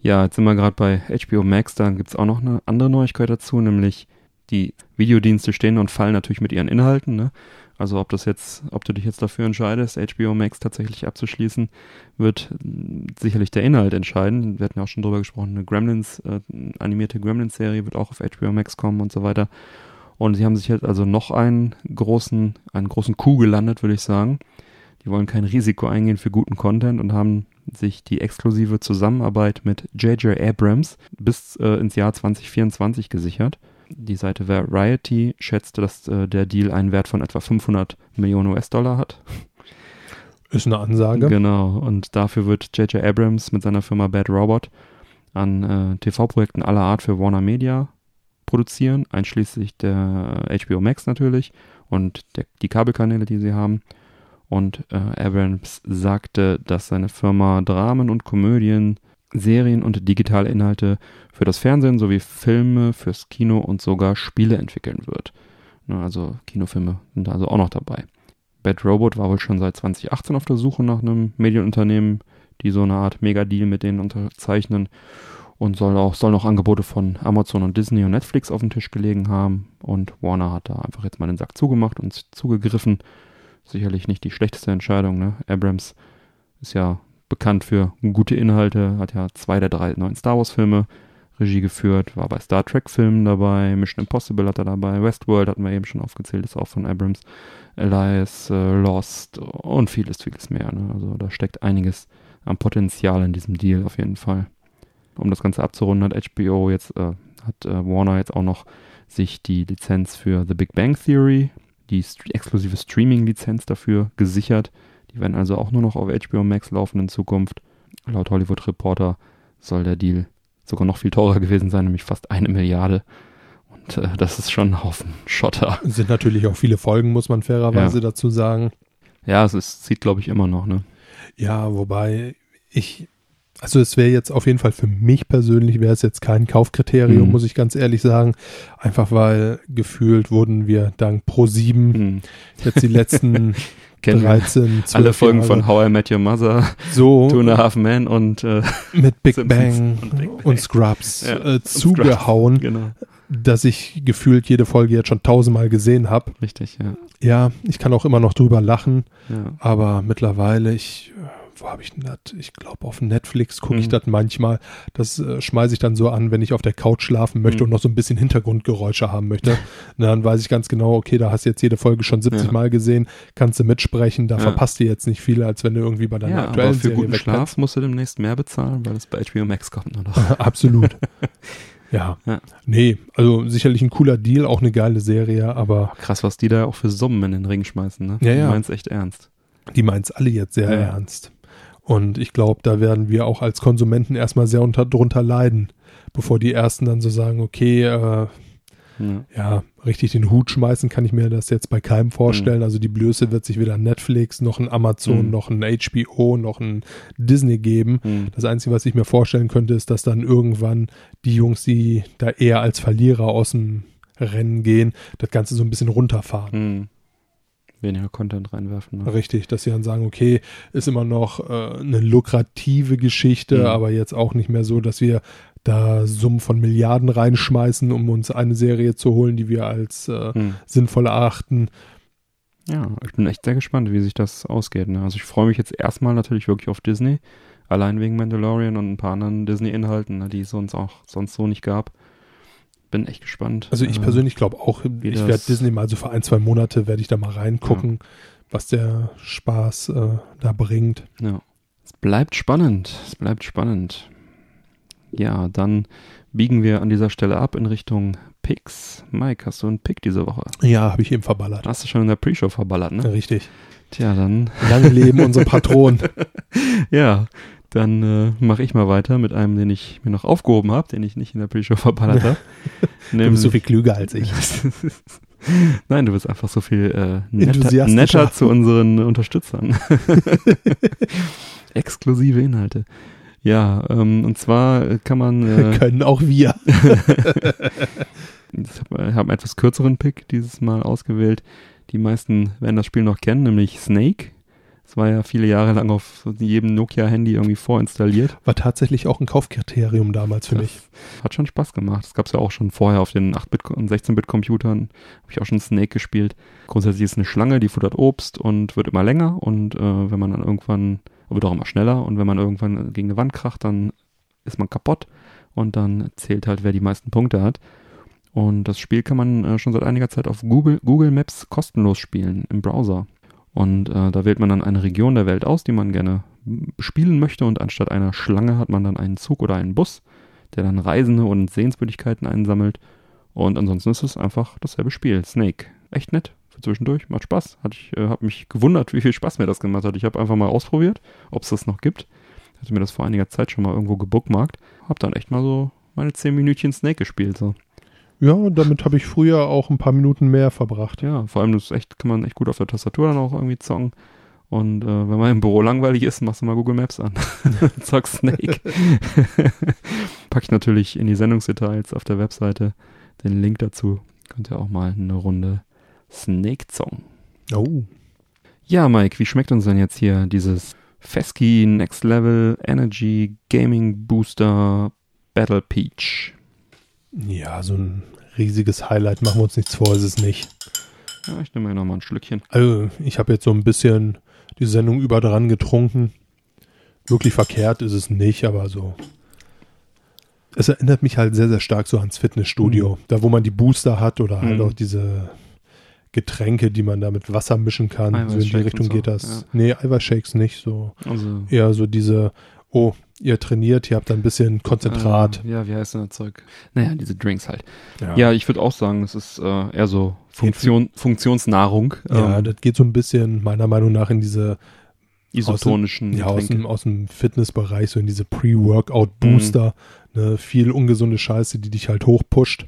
Speaker 2: Ja, jetzt sind wir gerade bei HBO Max, da gibt's auch noch eine andere Neuigkeit dazu, nämlich die Videodienste stehen und fallen natürlich mit ihren Inhalten, ne? Also ob das jetzt, ob du dich jetzt dafür entscheidest, HBO Max tatsächlich abzuschließen, wird sicherlich der Inhalt entscheiden. Wir hatten ja auch schon drüber gesprochen, eine Gremlins, äh, animierte Gremlins-Serie wird auch auf HBO Max kommen und so weiter. Und sie haben sich jetzt also noch einen großen, einen großen Coup gelandet, würde ich sagen. Die wollen kein Risiko eingehen für guten Content und haben sich die exklusive Zusammenarbeit mit J.J. Abrams bis äh, ins Jahr 2024 gesichert. Die Seite Variety schätzte, dass äh, der Deal einen Wert von etwa 500 Millionen US-Dollar hat.
Speaker 3: ist eine Ansage.
Speaker 2: Genau, und dafür wird J.J. Abrams mit seiner Firma Bad Robot an äh, TV-Projekten aller Art für Warner Media produzieren, einschließlich der HBO Max natürlich und der, die Kabelkanäle, die sie haben. Und äh, Abrams sagte, dass seine Firma Dramen und Komödien, Serien und digitale Inhalte für das Fernsehen sowie Filme fürs Kino und sogar Spiele entwickeln wird. Ne, also Kinofilme sind also auch noch dabei. Bad Robot war wohl schon seit 2018 auf der Suche nach einem Medienunternehmen, die so eine Art Mega-Deal mit denen unterzeichnen. und soll auch, sollen auch Angebote von Amazon und Disney und Netflix auf dem Tisch gelegen haben. Und Warner hat da einfach jetzt mal den Sack zugemacht und zugegriffen. Sicherlich nicht die schlechteste Entscheidung. Ne? Abrams ist ja bekannt für gute Inhalte, hat ja zwei der drei neuen Star Wars-Filme Regie geführt, war bei Star Trek-Filmen dabei, Mission Impossible hat er dabei, Westworld hatten wir eben schon aufgezählt, ist auch von Abrams, Elias, äh, Lost und vieles, vieles mehr. Ne? Also da steckt einiges am Potenzial in diesem Deal auf jeden Fall um das Ganze abzurunden, hat HBO jetzt, äh, hat äh, Warner jetzt auch noch sich die Lizenz für The Big Bang Theory, die st exklusive Streaming-Lizenz dafür gesichert. Die werden also auch nur noch auf HBO Max laufen in Zukunft. Laut Hollywood Reporter soll der Deal sogar noch viel teurer gewesen sein, nämlich fast eine Milliarde. Und äh, das ist schon ein Haufen Schotter.
Speaker 3: Sind natürlich auch viele Folgen, muss man fairerweise ja. dazu sagen.
Speaker 2: Ja, es ist, zieht, glaube ich, immer noch, ne?
Speaker 3: Ja, wobei ich also es wäre jetzt auf jeden Fall für mich persönlich, wäre es jetzt kein Kaufkriterium, mhm. muss ich ganz ehrlich sagen. Einfach weil gefühlt wurden wir dank Pro7 mhm. jetzt die letzten 13,
Speaker 2: alle Folgen Jahre. von How I Met Your Mother,
Speaker 3: so
Speaker 2: Two and a Half Men und äh,
Speaker 3: mit Big Bang, und, Big Bang, und, Scrubs ja, äh, zugehauen, Scrubs, genau. dass ich gefühlt jede Folge jetzt schon tausendmal gesehen habe.
Speaker 2: Richtig, ja.
Speaker 3: Ja, ich kann auch immer noch drüber lachen, ja. aber mittlerweile ich wo habe ich denn das? Ich glaube, auf Netflix gucke ich mhm. das manchmal. Das äh, schmeiße ich dann so an, wenn ich auf der Couch schlafen möchte mhm. und noch so ein bisschen Hintergrundgeräusche haben möchte. dann weiß ich ganz genau, okay, da hast du jetzt jede Folge schon 70 ja. Mal gesehen, kannst du mitsprechen, da ja. verpasst du jetzt nicht viel, als wenn du irgendwie bei deiner ja, aktuellen aber
Speaker 2: für Serie guten Schlaf musst du demnächst mehr bezahlen, weil es bei HBO Max kommt
Speaker 3: nur noch. Absolut. Ja. ja. Nee, also sicherlich ein cooler Deal, auch eine geile Serie, aber.
Speaker 2: Krass, was die da auch für Summen in den Ring schmeißen, ne?
Speaker 3: Ja, ja.
Speaker 2: Du meinst echt ernst.
Speaker 3: Die meint's alle jetzt sehr ja. ernst. Und ich glaube, da werden wir auch als Konsumenten erstmal sehr unter, drunter leiden, bevor die ersten dann so sagen, okay, äh, ja. ja. richtig den Hut schmeißen kann ich mir das jetzt bei keinem vorstellen. Mhm. Also die Blöße wird sich weder Netflix, noch ein Amazon, mhm. noch ein HBO, noch ein Disney geben. Mhm. Das Einzige, was ich mir vorstellen könnte, ist, dass dann irgendwann die Jungs, die da eher als Verlierer aus dem Rennen gehen, das Ganze so ein bisschen runterfahren.
Speaker 2: Weniger Content reinwerfen.
Speaker 3: Ne? Richtig, dass sie dann sagen, okay, ist immer noch äh, eine lukrative Geschichte, mhm. aber jetzt auch nicht mehr so, dass wir da Summen von Milliarden reinschmeißen, um uns eine Serie zu holen, die wir als äh, mhm. sinnvoll erachten.
Speaker 2: Ja, ich bin echt sehr gespannt, wie sich das ausgeht. Ne? Also ich freue mich jetzt erstmal natürlich wirklich auf Disney, allein wegen Mandalorian und ein paar anderen Disney-Inhalten, ne, die es sonst auch sonst so nicht gab bin echt gespannt.
Speaker 3: Also ich äh, persönlich glaube auch, ich werde Disney mal so für ein, zwei Monate werde ich da mal reingucken, ja. was der Spaß äh, da bringt.
Speaker 2: Ja. Es bleibt spannend. Es bleibt spannend. Ja, dann biegen wir an dieser Stelle ab in Richtung Picks. Mike, hast du einen Pick diese Woche?
Speaker 3: Ja, habe ich eben verballert.
Speaker 2: Hast du schon in der Pre-Show verballert, ne?
Speaker 3: Richtig.
Speaker 2: Tja, dann.
Speaker 3: Lange leben unsere Patronen.
Speaker 2: ja, dann äh, mache ich mal weiter mit einem, den ich mir noch aufgehoben habe, den ich nicht in der Pre-Show verballert habe.
Speaker 3: du bist so viel klüger als ich.
Speaker 2: Nein, du bist einfach so viel äh, netter, netter zu unseren Unterstützern. Exklusive Inhalte. Ja, ähm, und zwar kann man.
Speaker 3: Äh, Können auch wir.
Speaker 2: ich habe hab einen etwas kürzeren Pick dieses Mal ausgewählt. Die meisten werden das Spiel noch kennen, nämlich Snake. Das war ja viele Jahre lang auf jedem Nokia-Handy irgendwie vorinstalliert.
Speaker 3: War tatsächlich auch ein Kaufkriterium damals für das mich.
Speaker 2: Hat schon Spaß gemacht. Das gab es ja auch schon vorher auf den 8-Bit- und 16-Bit-Computern. Habe ich auch schon Snake gespielt. Grundsätzlich ist eine Schlange, die futtert Obst und wird immer länger. Und äh, wenn man dann irgendwann, wird auch immer schneller. Und wenn man irgendwann gegen eine Wand kracht, dann ist man kaputt. Und dann zählt halt, wer die meisten Punkte hat. Und das Spiel kann man äh, schon seit einiger Zeit auf Google, Google Maps kostenlos spielen im Browser. Und äh, da wählt man dann eine Region der Welt aus, die man gerne spielen möchte. Und anstatt einer Schlange hat man dann einen Zug oder einen Bus, der dann Reisende und Sehenswürdigkeiten einsammelt. Und ansonsten ist es einfach dasselbe Spiel. Snake. Echt nett für zwischendurch. Macht Spaß. Hat ich äh, habe mich gewundert, wie viel Spaß mir das gemacht hat. Ich habe einfach mal ausprobiert, ob es das noch gibt. Hatte mir das vor einiger Zeit schon mal irgendwo gebookmarkt. Hab dann echt mal so meine 10 Minütchen Snake gespielt. So.
Speaker 3: Ja, damit habe ich früher auch ein paar Minuten mehr verbracht.
Speaker 2: Ja, vor allem das echt, kann man echt gut auf der Tastatur dann auch irgendwie zocken. Und äh, wenn man im Büro langweilig ist, machst du mal Google Maps an. Zock Snake. Pack ich natürlich in die Sendungsdetails auf der Webseite den Link dazu. Könnt ihr auch mal eine Runde Snake zocken.
Speaker 3: Oh.
Speaker 2: Ja, Mike, wie schmeckt uns denn jetzt hier dieses Fesky Next Level Energy Gaming Booster Battle Peach.
Speaker 3: Ja, so ein riesiges Highlight, machen wir uns nichts vor, ist es nicht.
Speaker 2: Ja, ich nehme mir nochmal ein Schlückchen.
Speaker 3: Also, ich habe jetzt so ein bisschen die Sendung über dran getrunken. Wirklich verkehrt ist es nicht, aber so. Es erinnert mich halt sehr, sehr stark so ans Fitnessstudio.
Speaker 2: Mhm.
Speaker 3: Da, wo man die Booster hat oder halt
Speaker 2: Mhm.
Speaker 3: auch diese Getränke, die man da mit Wasser mischen kann. So in die Richtung
Speaker 2: so,
Speaker 3: geht das.
Speaker 2: ja.
Speaker 3: Nee, Eiweißshakes nicht. So
Speaker 2: Also,
Speaker 3: eher so diese, oh, ihr trainiert, ihr habt da ein bisschen Konzentrat.
Speaker 2: Äh, ja, wie heißt denn das Zeug? Naja, diese Drinks halt.
Speaker 3: ja.
Speaker 2: Ja, ich würde auch sagen, es ist äh, eher so Funktion, Funktionsnahrung.
Speaker 3: Ja,
Speaker 2: ähm,
Speaker 3: das geht so ein bisschen meiner Meinung nach in diese
Speaker 2: isotonischen
Speaker 3: ja, aus dem, aus dem Fitnessbereich, so in diese Pre-Workout-Booster, ne, viel ungesunde Scheiße, die dich halt hochpusht.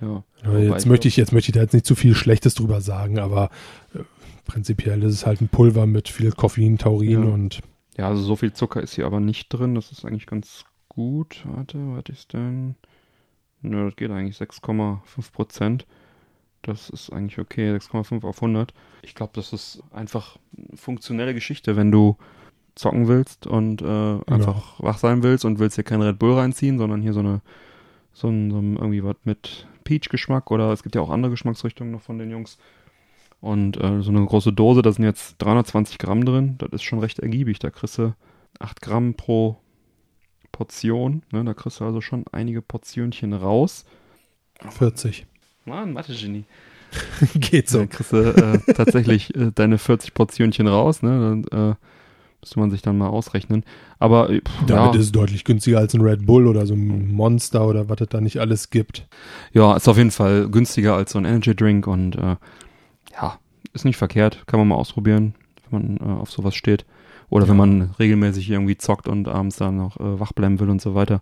Speaker 2: Ja.
Speaker 3: Jetzt möchte ich, jetzt möchte ich da jetzt nicht zu viel Schlechtes drüber sagen, aber äh, prinzipiell ist es halt ein Pulver mit viel Koffein, Taurin
Speaker 2: Ja.
Speaker 3: und
Speaker 2: Ja, also so viel Zucker ist hier aber nicht drin. Das ist eigentlich ganz gut. Warte, was ist denn? Nö, das geht eigentlich 6,5 Prozent. Das ist eigentlich okay, 6,5 auf 100. Ich glaube, das ist einfach eine funktionelle Geschichte, wenn du zocken willst und äh, einfach wach sein willst und willst hier kein Red Bull reinziehen, sondern hier so eine so ein, so ein irgendwie was mit Peach-Geschmack oder es gibt ja auch andere Geschmacksrichtungen noch von den Jungs. Und äh, so eine große Dose, da sind jetzt 320 Gramm drin. Das ist schon recht ergiebig. Da kriegst du 8 Gramm pro Portion. Ne? Da kriegst du also schon einige Portionchen raus.
Speaker 3: 40.
Speaker 2: Mann, Mathe-Genie.
Speaker 3: Geht
Speaker 2: Da kriegst du äh, tatsächlich äh, deine 40 Portionchen raus. Ne? Dann, äh, müsste man sich dann mal ausrechnen. Aber äh, pff,
Speaker 3: Damit
Speaker 2: ja,
Speaker 3: ist es deutlich günstiger als ein Red Bull oder so ein Monster oder was es da nicht alles gibt.
Speaker 2: ja, ist auf jeden Fall günstiger als so ein Energy Drink und äh, ja, ist nicht verkehrt. Kann man mal ausprobieren, wenn man äh, auf sowas steht. Oder
Speaker 3: Ja.
Speaker 2: wenn man regelmäßig irgendwie zockt und abends dann noch äh, wach bleiben will und so weiter,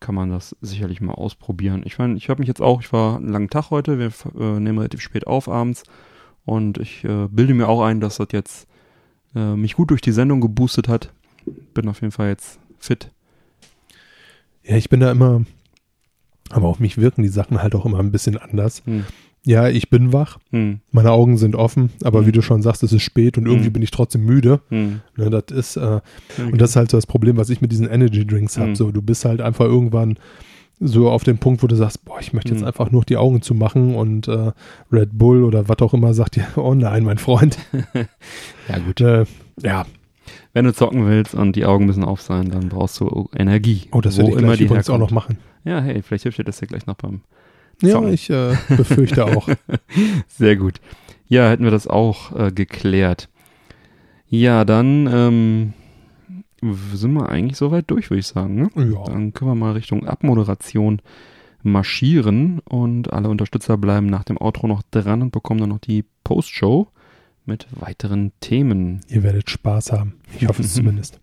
Speaker 2: kann man das sicherlich mal ausprobieren. Ich meine, ich habe mich jetzt auch, ich war einen langen Tag heute, wir äh, nehmen relativ spät auf abends und ich äh, bilde mir auch ein, dass das jetzt äh, mich gut durch die Sendung geboostet hat. Bin auf jeden Fall jetzt fit.
Speaker 3: Ja, ich bin da immer, aber auf mich wirken die Sachen halt auch immer ein bisschen anders.
Speaker 2: Hm.
Speaker 3: Ja, ich bin wach,
Speaker 2: Hm.
Speaker 3: meine Augen sind offen, aber
Speaker 2: Mhm.
Speaker 3: wie du schon sagst, es ist spät und irgendwie
Speaker 2: Mhm.
Speaker 3: bin ich trotzdem müde.
Speaker 2: Hm.
Speaker 3: Ne, das ist, äh, und das ist halt so das Problem, was ich mit diesen Energy Drinks habe.
Speaker 2: Mhm.
Speaker 3: So, du bist halt einfach irgendwann so auf dem Punkt, wo du sagst, boah, ich möchte jetzt
Speaker 2: Mhm.
Speaker 3: einfach nur die Augen zu machen und äh, Red Bull oder was auch immer sagt dir, oh nein, mein Freund.
Speaker 2: Ja, gut.
Speaker 3: Äh, ja,
Speaker 2: Wenn du zocken willst und die Augen müssen auf sein, dann brauchst du Energie.
Speaker 3: oh, das werde ich
Speaker 2: immer
Speaker 3: gleich
Speaker 2: die
Speaker 3: übrigens auch
Speaker 2: herkommt.
Speaker 3: noch machen.
Speaker 2: Ja, hey, vielleicht hilft dir das ja gleich noch beim
Speaker 3: Ja,
Speaker 2: Zocken.
Speaker 3: ich äh, befürchte auch.
Speaker 2: Sehr gut. Ja, hätten wir das auch äh, geklärt. Ja, dann ähm, sind wir eigentlich soweit durch, würde ich sagen. Ne?
Speaker 3: ja.
Speaker 2: Dann können wir mal Richtung Abmoderation marschieren und alle Unterstützer bleiben nach dem Outro noch dran und bekommen dann noch die Postshow mit weiteren Themen.
Speaker 3: Ihr werdet Spaß haben. Ich hoffe es zumindest.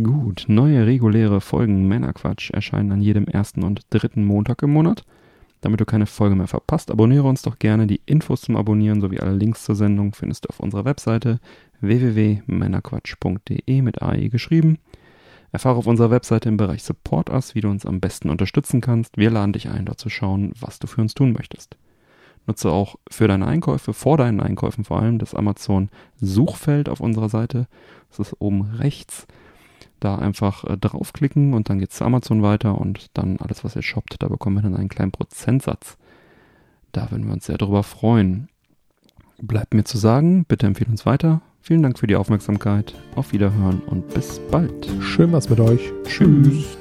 Speaker 2: Gut, neue reguläre Folgen Männerquatsch erscheinen an jedem ersten und dritten Montag im Monat. Damit du keine Folge mehr verpasst, abonniere uns doch gerne. Die Infos zum Abonnieren sowie alle Links zur Sendung findest du auf unserer Webseite www.männerquatsch.de mit AI geschrieben. Erfahre auf unserer Webseite im Bereich Support Us, wie du uns am besten unterstützen kannst. Wir laden dich ein, dort zu schauen, was du für uns tun möchtest. Nutze auch für deine Einkäufe, vor deinen Einkäufen vor allem, das Amazon-Suchfeld auf unserer Seite. Das ist oben rechts. Da einfach äh, draufklicken und dann geht's zu Amazon weiter und dann alles, was ihr shoppt, da bekommen wir dann einen kleinen Prozentsatz. Da würden wir uns sehr drüber freuen. Bleibt mir zu sagen, bitte empfehle uns weiter. Vielen Dank für die Aufmerksamkeit. Auf Wiederhören und bis bald.
Speaker 3: Schön was mit euch.
Speaker 2: Tschüss.